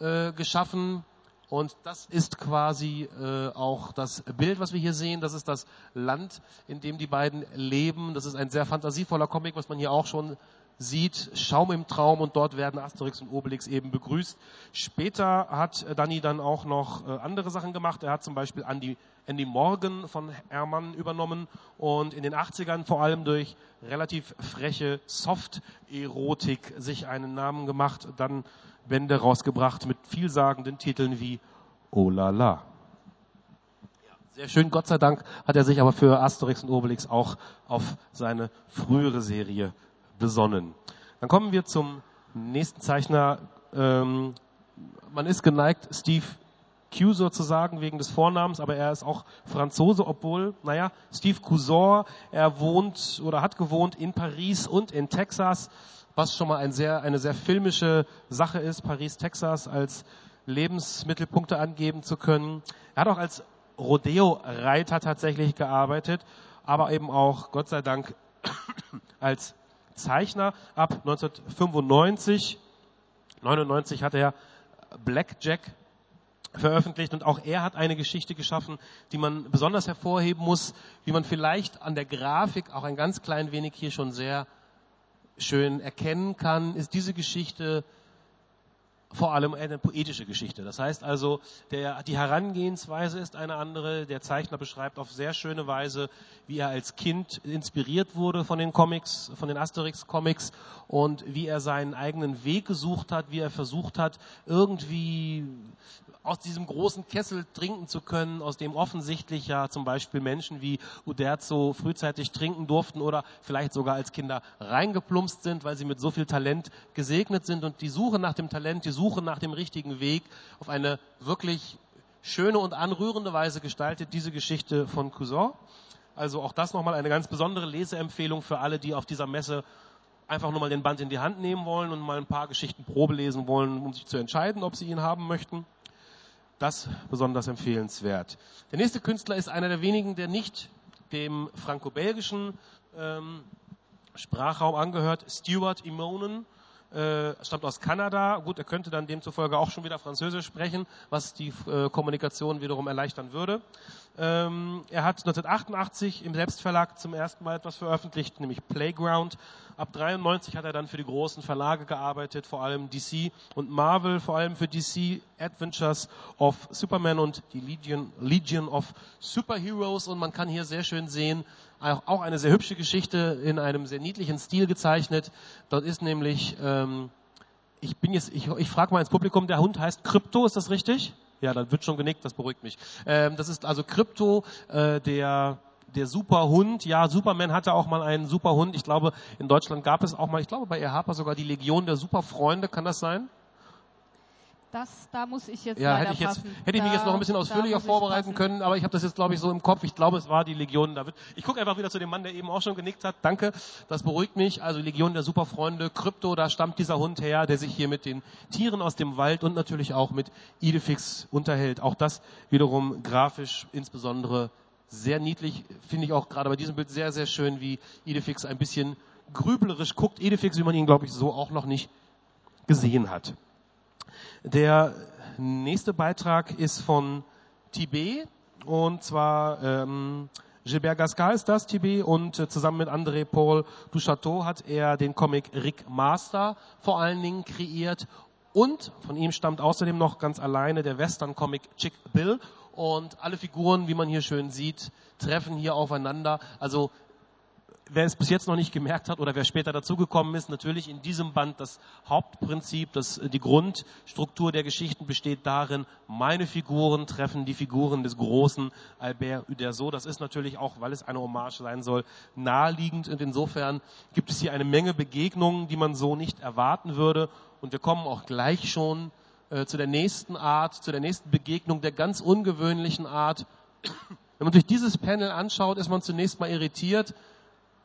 äh, geschaffen. Und das ist quasi äh, auch das Bild, was wir hier sehen. Das ist das Land, in dem die beiden leben. Das ist ein sehr fantasievoller Comic, was man hier auch schon sieht Schaum im Traum und dort werden Asterix und Obelix eben begrüßt. Später hat Danny dann auch noch äh, andere Sachen gemacht. Er hat zum Beispiel Andy, Andy Morgan von Hermann übernommen und in den 80ern vor allem durch relativ freche Soft-Erotik sich einen Namen gemacht, dann Bände rausgebracht mit vielsagenden Titeln wie Oh la la. Sehr schön, Gott sei Dank hat er sich aber für Asterix und Obelix auch auf seine frühere Serie besonnen. Dann kommen wir zum nächsten Zeichner. Ähm, man ist geneigt, Steve Q sozusagen wegen des Vornamens, aber er ist auch Franzose, obwohl, naja, Steve Cousin, er wohnt oder hat gewohnt in Paris und in Texas, was schon mal ein sehr, eine sehr filmische Sache ist, Paris, Texas als Lebensmittelpunkte angeben zu können. Er hat auch als Rodeo-Reiter tatsächlich gearbeitet, aber eben auch, Gott sei Dank, als Zeichner ab 1995. 99 hat er Blackjack veröffentlicht und auch er hat eine Geschichte geschaffen, die man besonders hervorheben muss, wie man vielleicht an der Grafik auch ein ganz klein wenig hier schon sehr schön erkennen kann, ist diese Geschichte vor allem eine poetische Geschichte. Das heißt also, der, die Herangehensweise ist eine andere. Der Zeichner beschreibt auf sehr schöne Weise, wie er als Kind inspiriert wurde von den Comics, von den Asterix-Comics und wie er seinen eigenen Weg gesucht hat, wie er versucht hat, irgendwie aus diesem großen Kessel trinken zu können, aus dem offensichtlich ja zum Beispiel Menschen wie Uderzo frühzeitig trinken durften oder vielleicht sogar als Kinder reingeplumpst sind, weil sie mit so viel Talent gesegnet sind. Und die Suche nach dem Talent, die Suche nach dem richtigen Weg auf eine wirklich schöne und anrührende Weise gestaltet diese Geschichte von Cousin. Also auch das nochmal eine ganz besondere Leseempfehlung für alle, die auf dieser Messe einfach nur mal den Band in die Hand nehmen wollen und mal ein paar Geschichten Probe lesen wollen, um sich zu entscheiden, ob sie ihn haben möchten. Das besonders empfehlenswert. Der nächste Künstler ist einer der wenigen, der nicht dem franco-belgischen ähm, Sprachraum angehört. Stuart Imonen äh, stammt aus Kanada. Gut, er könnte dann demzufolge auch schon wieder Französisch sprechen, was die äh, Kommunikation wiederum erleichtern würde. Ähm, er hat 1988 im Selbstverlag zum ersten Mal etwas veröffentlicht, nämlich Playground. Ab 93 hat er dann für die großen Verlage gearbeitet, vor allem DC und Marvel, vor allem für DC Adventures of Superman und die Legion, Legion of Superheroes. Und man kann hier sehr schön sehen, auch eine sehr hübsche Geschichte in einem sehr niedlichen Stil gezeichnet. Dort ist nämlich, ähm, ich bin jetzt, ich, ich frage mal ins Publikum, der Hund heißt Krypto, ist das richtig? Ja, dann wird schon genickt, das beruhigt mich. Ähm, das ist also Krypto, äh, der der Superhund. Ja, Superman hatte auch mal einen Superhund. Ich glaube, in Deutschland gab es auch mal, ich glaube bei Erhapa sogar die Legion der Superfreunde. Kann das sein? Das, da muss ich jetzt ja, hätte ich jetzt, hätte ich mich jetzt noch ein bisschen ausführlicher vorbereiten können, aber ich habe das jetzt, glaube ich, so im Kopf. Ich glaube, es war die Legion David. Ich gucke einfach wieder zu dem Mann, der eben auch schon genickt hat. Danke, das beruhigt mich. Also Legion der Superfreunde, Krypto, da stammt dieser Hund her, der sich hier mit den Tieren aus dem Wald und natürlich auch mit Idefix unterhält. Auch das wiederum grafisch insbesondere sehr niedlich, finde ich auch gerade bei diesem Bild sehr, sehr schön, wie Idefix ein bisschen grüblerisch guckt. Idefix, wie man ihn, glaube ich, so auch noch nicht gesehen hat. Der nächste Beitrag ist von Tibet und zwar ähm, Gilbert Gascal ist das, Tibet, und äh, zusammen mit André Paul Duchateau hat er den Comic Rick Master vor allen Dingen kreiert und von ihm stammt außerdem noch ganz alleine der Western-Comic Chick Bill und alle Figuren, wie man hier schön sieht, treffen hier aufeinander. Also wer es bis jetzt noch nicht gemerkt hat oder wer später dazugekommen ist, natürlich in diesem Band das Hauptprinzip, das, die Grundstruktur der Geschichten besteht darin, meine Figuren treffen die Figuren des großen Albert Uderzo. Das ist natürlich auch, weil es eine Hommage sein soll, naheliegend und insofern gibt es hier eine Menge Begegnungen, die man so nicht erwarten würde und wir kommen auch gleich schon äh, zu der nächsten Art, zu der nächsten Begegnung der ganz ungewöhnlichen Art. Wenn man sich dieses Panel anschaut, ist man zunächst mal irritiert.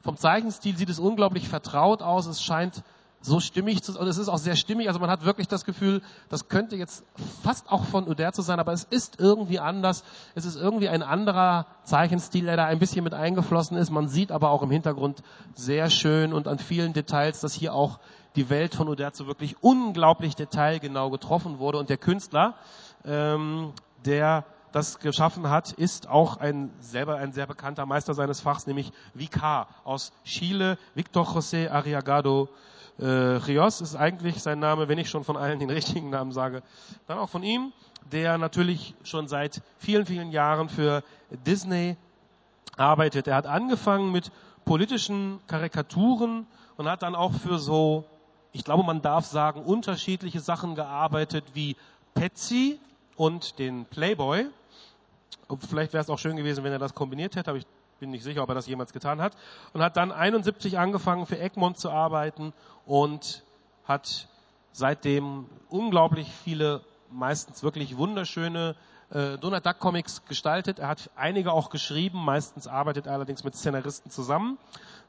Vom Zeichenstil sieht es unglaublich vertraut aus. Es scheint so stimmig zu sein. Und es ist auch sehr stimmig. Also man hat wirklich das Gefühl, das könnte jetzt fast auch von Uderzo sein, aber es ist irgendwie anders. Es ist irgendwie ein anderer Zeichenstil, der da ein bisschen mit eingeflossen ist. Man sieht aber auch im Hintergrund sehr schön und an vielen Details, dass hier auch die Welt von Uderzo wirklich unglaublich detailgenau getroffen wurde. Und der Künstler, ähm, der das geschaffen hat, ist auch ein selber ein sehr bekannter Meister seines Fachs, nämlich Vicar aus Chile, Victor José Arriagado Äh, Rios ist eigentlich sein Name, wenn ich schon von allen den richtigen Namen sage, dann auch von ihm, der natürlich schon seit vielen, vielen Jahren für Disney arbeitet. Er hat angefangen mit politischen Karikaturen und hat dann auch für so, ich glaube, man darf sagen, unterschiedliche Sachen gearbeitet wie Petsy und den Playboy. Vielleicht wäre es auch schön gewesen, wenn er das kombiniert hätte, aber ich bin nicht sicher, ob er das jemals getan hat. Und hat dann 71 angefangen für Egmont zu arbeiten und hat seitdem unglaublich viele, meistens wirklich wunderschöne äh, Donald Duck Comics gestaltet. Er hat einige auch geschrieben, meistens arbeitet er allerdings mit Szenaristen zusammen.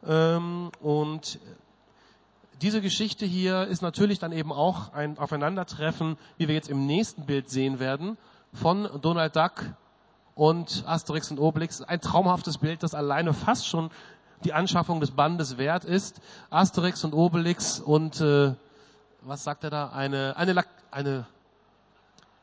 Ähm, und diese Geschichte hier ist natürlich dann eben auch ein Aufeinandertreffen, wie wir jetzt im nächsten Bild sehen werden, von Donald Duck und Asterix und Obelix. Ein traumhaftes Bild, das alleine fast schon die Anschaffung des Bandes wert ist. Asterix und Obelix und äh, was sagt er da? Eine eine eine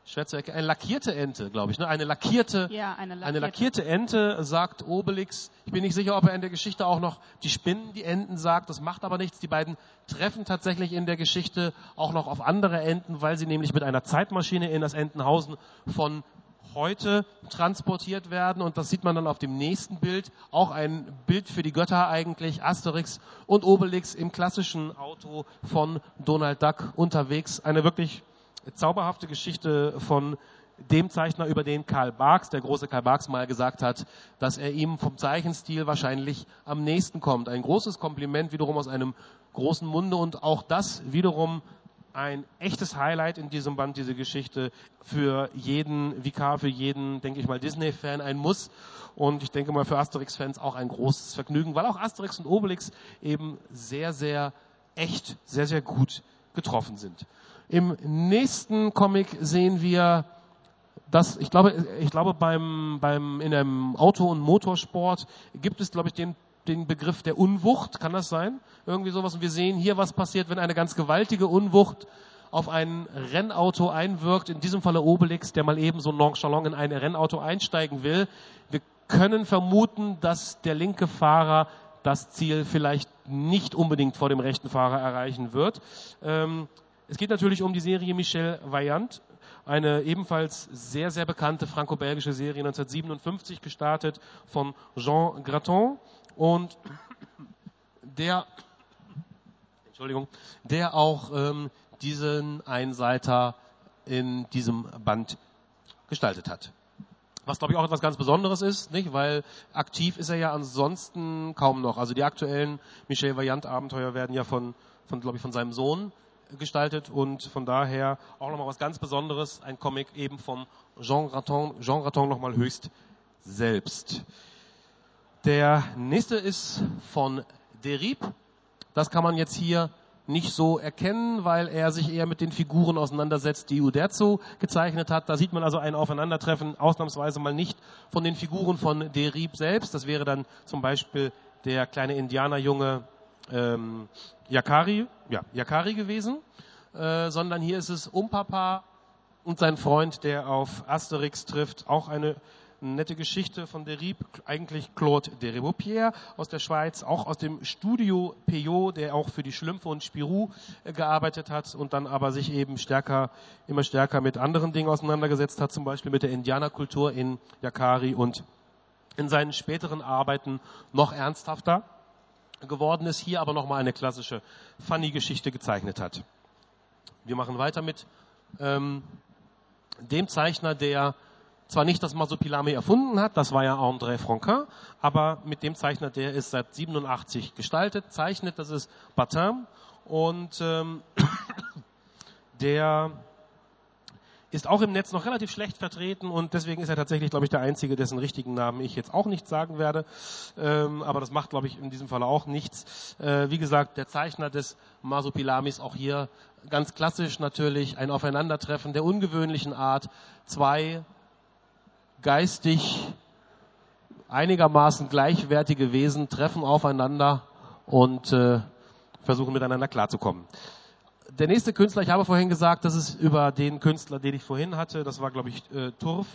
schwer zu erkennen, eine lackierte Ente, glaube ich, ne? Eine lackierte, ja, eine lackierte. eine lackierte Ente sagt Obelix. Ich bin nicht sicher, ob er in der Geschichte auch noch die Spinnen, die Enten sagt. Das macht aber nichts. Die beiden treffen tatsächlich in der Geschichte auch noch auf andere Enten, weil sie nämlich mit einer Zeitmaschine in das Entenhausen von heute transportiert werden. Und das sieht man dann auf dem nächsten Bild. Auch ein Bild für die Götter eigentlich. Asterix und Obelix im klassischen Auto von Donald Duck unterwegs. Eine wirklich zauberhafte Geschichte von dem Zeichner, über den Karl Barks, der große Karl Barks, mal gesagt hat, dass er ihm vom Zeichenstil wahrscheinlich am nächsten kommt. Ein großes Kompliment wiederum aus einem großen Munde und auch das wiederum ein echtes Highlight in diesem Band, diese Geschichte für jeden Vikar, für jeden, denke ich mal, Disney-Fan ein Muss und ich denke mal für Asterix-Fans auch ein großes Vergnügen, weil auch Asterix und Obelix eben sehr, sehr echt, sehr, sehr gut getroffen sind. Im nächsten Comic sehen wir das, ich glaube, ich glaube beim, beim, in einem Auto- und Motorsport gibt es, glaube ich, den, den Begriff der Unwucht, kann das sein? Irgendwie sowas. Und wir sehen hier, was passiert, wenn eine ganz gewaltige Unwucht auf ein Rennauto einwirkt. In diesem Falle Obelix, der mal eben so nonchalant in ein Rennauto einsteigen will. Wir können vermuten, dass der linke Fahrer das Ziel vielleicht nicht unbedingt vor dem rechten Fahrer erreichen wird. Ähm, es geht natürlich um die Serie Michel Vaillant, eine ebenfalls sehr, sehr bekannte franco-belgische Serie 1957 gestartet von Jean Graton und der, Entschuldigung, der auch ähm, diesen Einseiter in diesem Band gestaltet hat. Was glaube ich auch etwas ganz Besonderes ist, nicht? Weil aktiv ist er ja ansonsten kaum noch. Also die aktuellen Michel Vaillant Abenteuer werden ja von, von glaube ich, von seinem Sohn gestaltet und von daher auch nochmal was ganz Besonderes, ein Comic eben vom Jean Raton, Jean Raton nochmal höchst selbst. Der nächste ist von Derib. Das kann man jetzt hier nicht so erkennen, weil er sich eher mit den Figuren auseinandersetzt, die Uderzo gezeichnet hat. Da sieht man also ein Aufeinandertreffen ausnahmsweise mal nicht von den Figuren von Derib selbst. Das wäre dann zum Beispiel der kleine Indianerjunge ähm, Yakari, ja, Yakari gewesen, äh, sondern hier ist es Umpapa und sein Freund, der auf Asterix trifft. Auch eine nette Geschichte von Derib, eigentlich Claude Deribopierre aus der Schweiz, auch aus dem Studio Peyot, der auch für die Schlümpfe und Spirou äh, gearbeitet hat und dann aber sich eben stärker, immer stärker mit anderen Dingen auseinandergesetzt hat, zum Beispiel mit der Indianerkultur in Yakari und in seinen späteren Arbeiten noch ernsthafter geworden ist, hier aber nochmal eine klassische Funny-Geschichte gezeichnet hat. Wir machen weiter mit ähm, dem Zeichner, der zwar nicht das Masopilami erfunden hat, das war ja André Franquin, aber mit dem Zeichner, der ist seit 87 gestaltet, zeichnet, das ist Batin und ähm, der ist auch im Netz noch relativ schlecht vertreten und deswegen ist er tatsächlich, glaube ich, der Einzige, dessen richtigen Namen ich jetzt auch nicht sagen werde. Ähm, aber das macht, glaube ich, in diesem Fall auch nichts. Äh, wie gesagt, der Zeichner des Masupilamis auch hier ganz klassisch natürlich ein Aufeinandertreffen der ungewöhnlichen Art. Zwei geistig einigermaßen gleichwertige Wesen treffen aufeinander und äh, versuchen miteinander klarzukommen der nächste Künstler, ich habe vorhin gesagt, das ist über den Künstler, den ich vorhin hatte, das war, glaube ich, äh, Turf.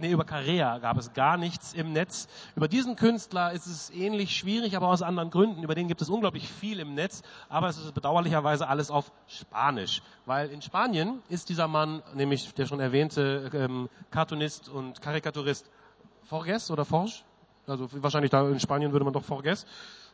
Nee, über Carrea gab es gar nichts im Netz. Über diesen Künstler ist es ähnlich schwierig, aber aus anderen Gründen. Über den gibt es unglaublich viel im Netz, aber es ist bedauerlicherweise alles auf Spanisch. Weil in Spanien ist dieser Mann, nämlich der schon erwähnte ähm, Cartoonist und Karikaturist Forges oder Forge, also wahrscheinlich da in Spanien würde man doch Forges,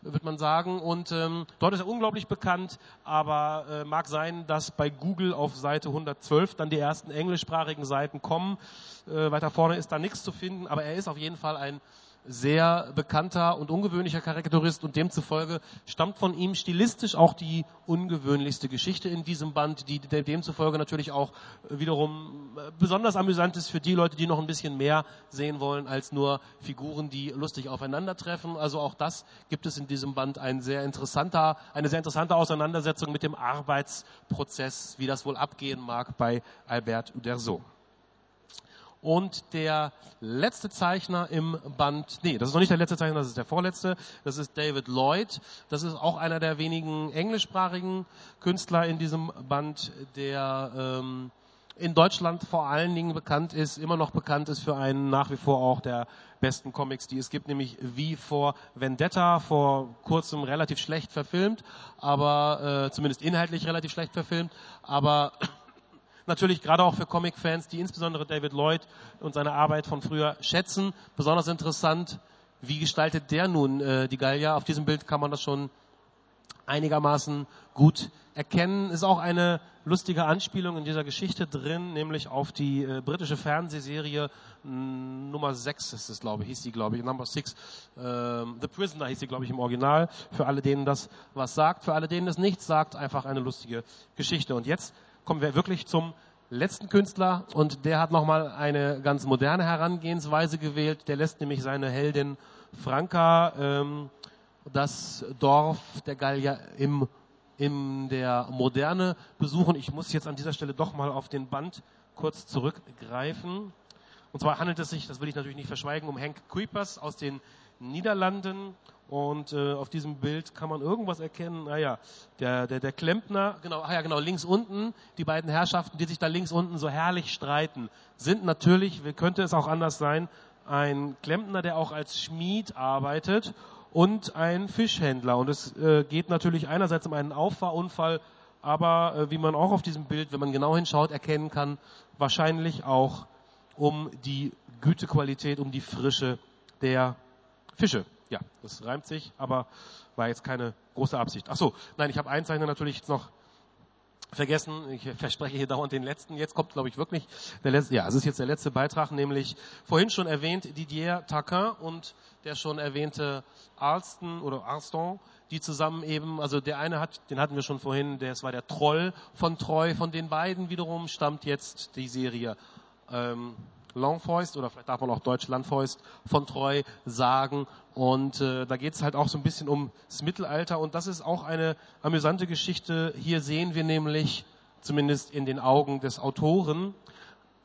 wird man sagen. Und ähm, dort ist er unglaublich bekannt, aber äh, mag sein, dass bei Google auf Seite 112 dann die ersten englischsprachigen Seiten kommen. Äh, weiter vorne ist da nichts zu finden, aber er ist auf jeden Fall ein sehr bekannter und ungewöhnlicher Karikaturist und demzufolge stammt von ihm stilistisch auch die ungewöhnlichste Geschichte in diesem Band, die demzufolge natürlich auch wiederum äh, besonders amüsant ist für die Leute, die noch ein bisschen mehr sehen wollen als nur Figuren, die lustig aufeinandertreffen. Also auch das gibt es in diesem Band ein sehr interessanter, eine sehr interessante Auseinandersetzung mit dem Arbeitsprozess, wie das wohl abgehen mag bei Albert Uderzo. Und der letzte Zeichner im Band, nee, das ist noch nicht der letzte Zeichner, das ist der vorletzte, das ist David Lloyd. Das ist auch einer der wenigen englischsprachigen Künstler in diesem Band, der ähm, in Deutschland vor allen Dingen bekannt ist, immer noch bekannt ist für einen nach wie vor auch der besten Comics, die es gibt, nämlich wie vor Vendetta, vor kurzem relativ schlecht verfilmt, aber äh, zumindest inhaltlich relativ schlecht verfilmt, aber natürlich gerade auch für Comic-Fans, die insbesondere David Lloyd und seine Arbeit von früher schätzen. Besonders interessant, wie gestaltet der nun äh, die Gallia? Auf diesem Bild kann man das schon einigermaßen gut erkennen. Ist auch eine lustige Anspielung in dieser Geschichte drin, nämlich auf die äh, britische Fernsehserie mh, Nummer 6 ist es, glaube ich, hieß die, glaube ich, Number 6. Ähm, The Prisoner hieß die, glaube ich, im Original. Für alle, denen das was sagt. Für alle, denen das nichts sagt, einfach eine lustige Geschichte. Und jetzt kommen wir wirklich zum letzten Künstler und der hat nochmal eine ganz moderne Herangehensweise gewählt. Der lässt nämlich seine Heldin Franka ähm, das Dorf der Gallier im, in der Moderne besuchen. Ich muss jetzt an dieser Stelle doch mal auf den Band kurz zurückgreifen. Und zwar handelt es sich, das will ich natürlich nicht verschweigen, um Hank Kuipers aus den Niederlanden. Und äh, auf diesem Bild kann man irgendwas erkennen. Naja, der, der, der Klempner, genau, ah ja, genau, links unten, die beiden Herrschaften, die sich da links unten so herrlich streiten, sind natürlich, könnte es auch anders sein, ein Klempner, der auch als Schmied arbeitet und ein Fischhändler. Und es äh, geht natürlich einerseits um einen Auffahrunfall, aber äh, wie man auch auf diesem Bild, wenn man genau hinschaut, erkennen kann, wahrscheinlich auch um die Gütequalität, um die Frische der Fische. Ja, das reimt sich, aber war jetzt keine große Absicht. Ach so, nein, ich habe ein Zeichner natürlich noch vergessen. Ich verspreche hier dauernd den letzten. Jetzt kommt, glaube ich, wirklich der letzte. Ja, es ist jetzt der letzte Beitrag, nämlich vorhin schon erwähnt Didier Taquin und der schon erwähnte Alston oder Arston, die zusammen eben, also der eine hat, den hatten wir schon vorhin, der war der Troll von Treu. Von den beiden wiederum stammt jetzt die Serie ähm, Longfäust oder vielleicht darf man auch Deutsch Landfäust von Treu sagen. Und äh, da geht es halt auch so ein bisschen ums Mittelalter und das ist auch eine amüsante Geschichte. Hier sehen wir nämlich, zumindest in den Augen des Autoren,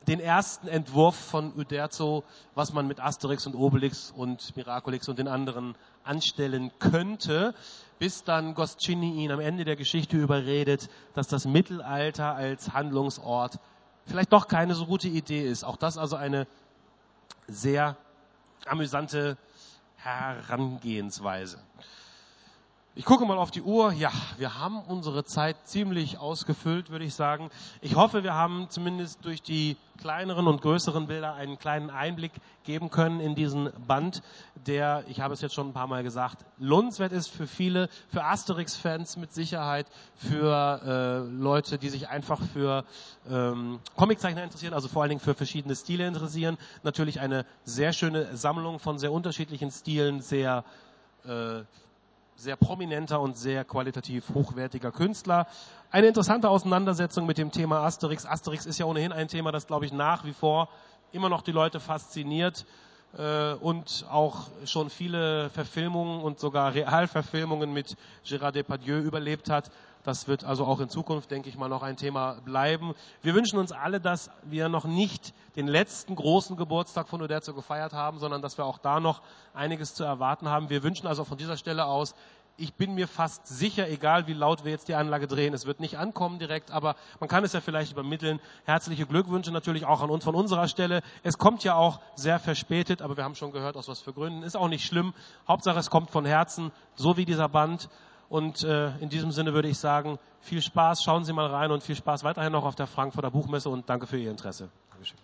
den ersten Entwurf von Uderzo, was man mit Asterix und Obelix und Miraculix und den anderen anstellen könnte, bis dann Goscinny ihn am Ende der Geschichte überredet, dass das Mittelalter als Handlungsort vielleicht doch keine so gute Idee ist. Auch das also eine sehr amüsante Herangehensweise. Ich gucke mal auf die Uhr. Ja, wir haben unsere Zeit ziemlich ausgefüllt, würde ich sagen. Ich hoffe, wir haben zumindest durch die kleineren und größeren Bilder einen kleinen Einblick geben können in diesen Band, der, ich habe es jetzt schon ein paar Mal gesagt, lohnenswert ist für viele, für Asterix-Fans mit Sicherheit, für äh, Leute, die sich einfach für ähm, Comiczeichner interessieren, also vor allen Dingen für verschiedene Stile interessieren. Natürlich eine sehr schöne Sammlung von sehr unterschiedlichen Stilen, sehr äh, sehr prominenter und sehr qualitativ hochwertiger Künstler. Eine interessante Auseinandersetzung mit dem Thema Asterix. Asterix ist ja ohnehin ein Thema, das, glaube ich, nach wie vor immer noch die Leute fasziniert äh, und auch schon viele Verfilmungen und sogar Realverfilmungen mit Gérard Depardieu überlebt hat. Das wird also auch in Zukunft, denke ich mal, noch ein Thema bleiben. Wir wünschen uns alle, dass wir noch nicht den letzten großen Geburtstag von Uderzo gefeiert haben, sondern dass wir auch da noch einiges zu erwarten haben. Wir wünschen also von dieser Stelle aus ich bin mir fast sicher, egal wie laut wir jetzt die Anlage drehen, es wird nicht ankommen direkt, aber man kann es ja vielleicht übermitteln. Herzliche Glückwünsche natürlich auch an uns von unserer Stelle. Es kommt ja auch sehr verspätet, aber wir haben schon gehört, aus was für Gründen. Ist auch nicht schlimm. Hauptsache, es kommt von Herzen, so wie dieser Band. Und äh, in diesem Sinne würde ich sagen, viel Spaß, schauen Sie mal rein und viel Spaß weiterhin noch auf der Frankfurter Buchmesse und danke für Ihr Interesse. Dankeschön.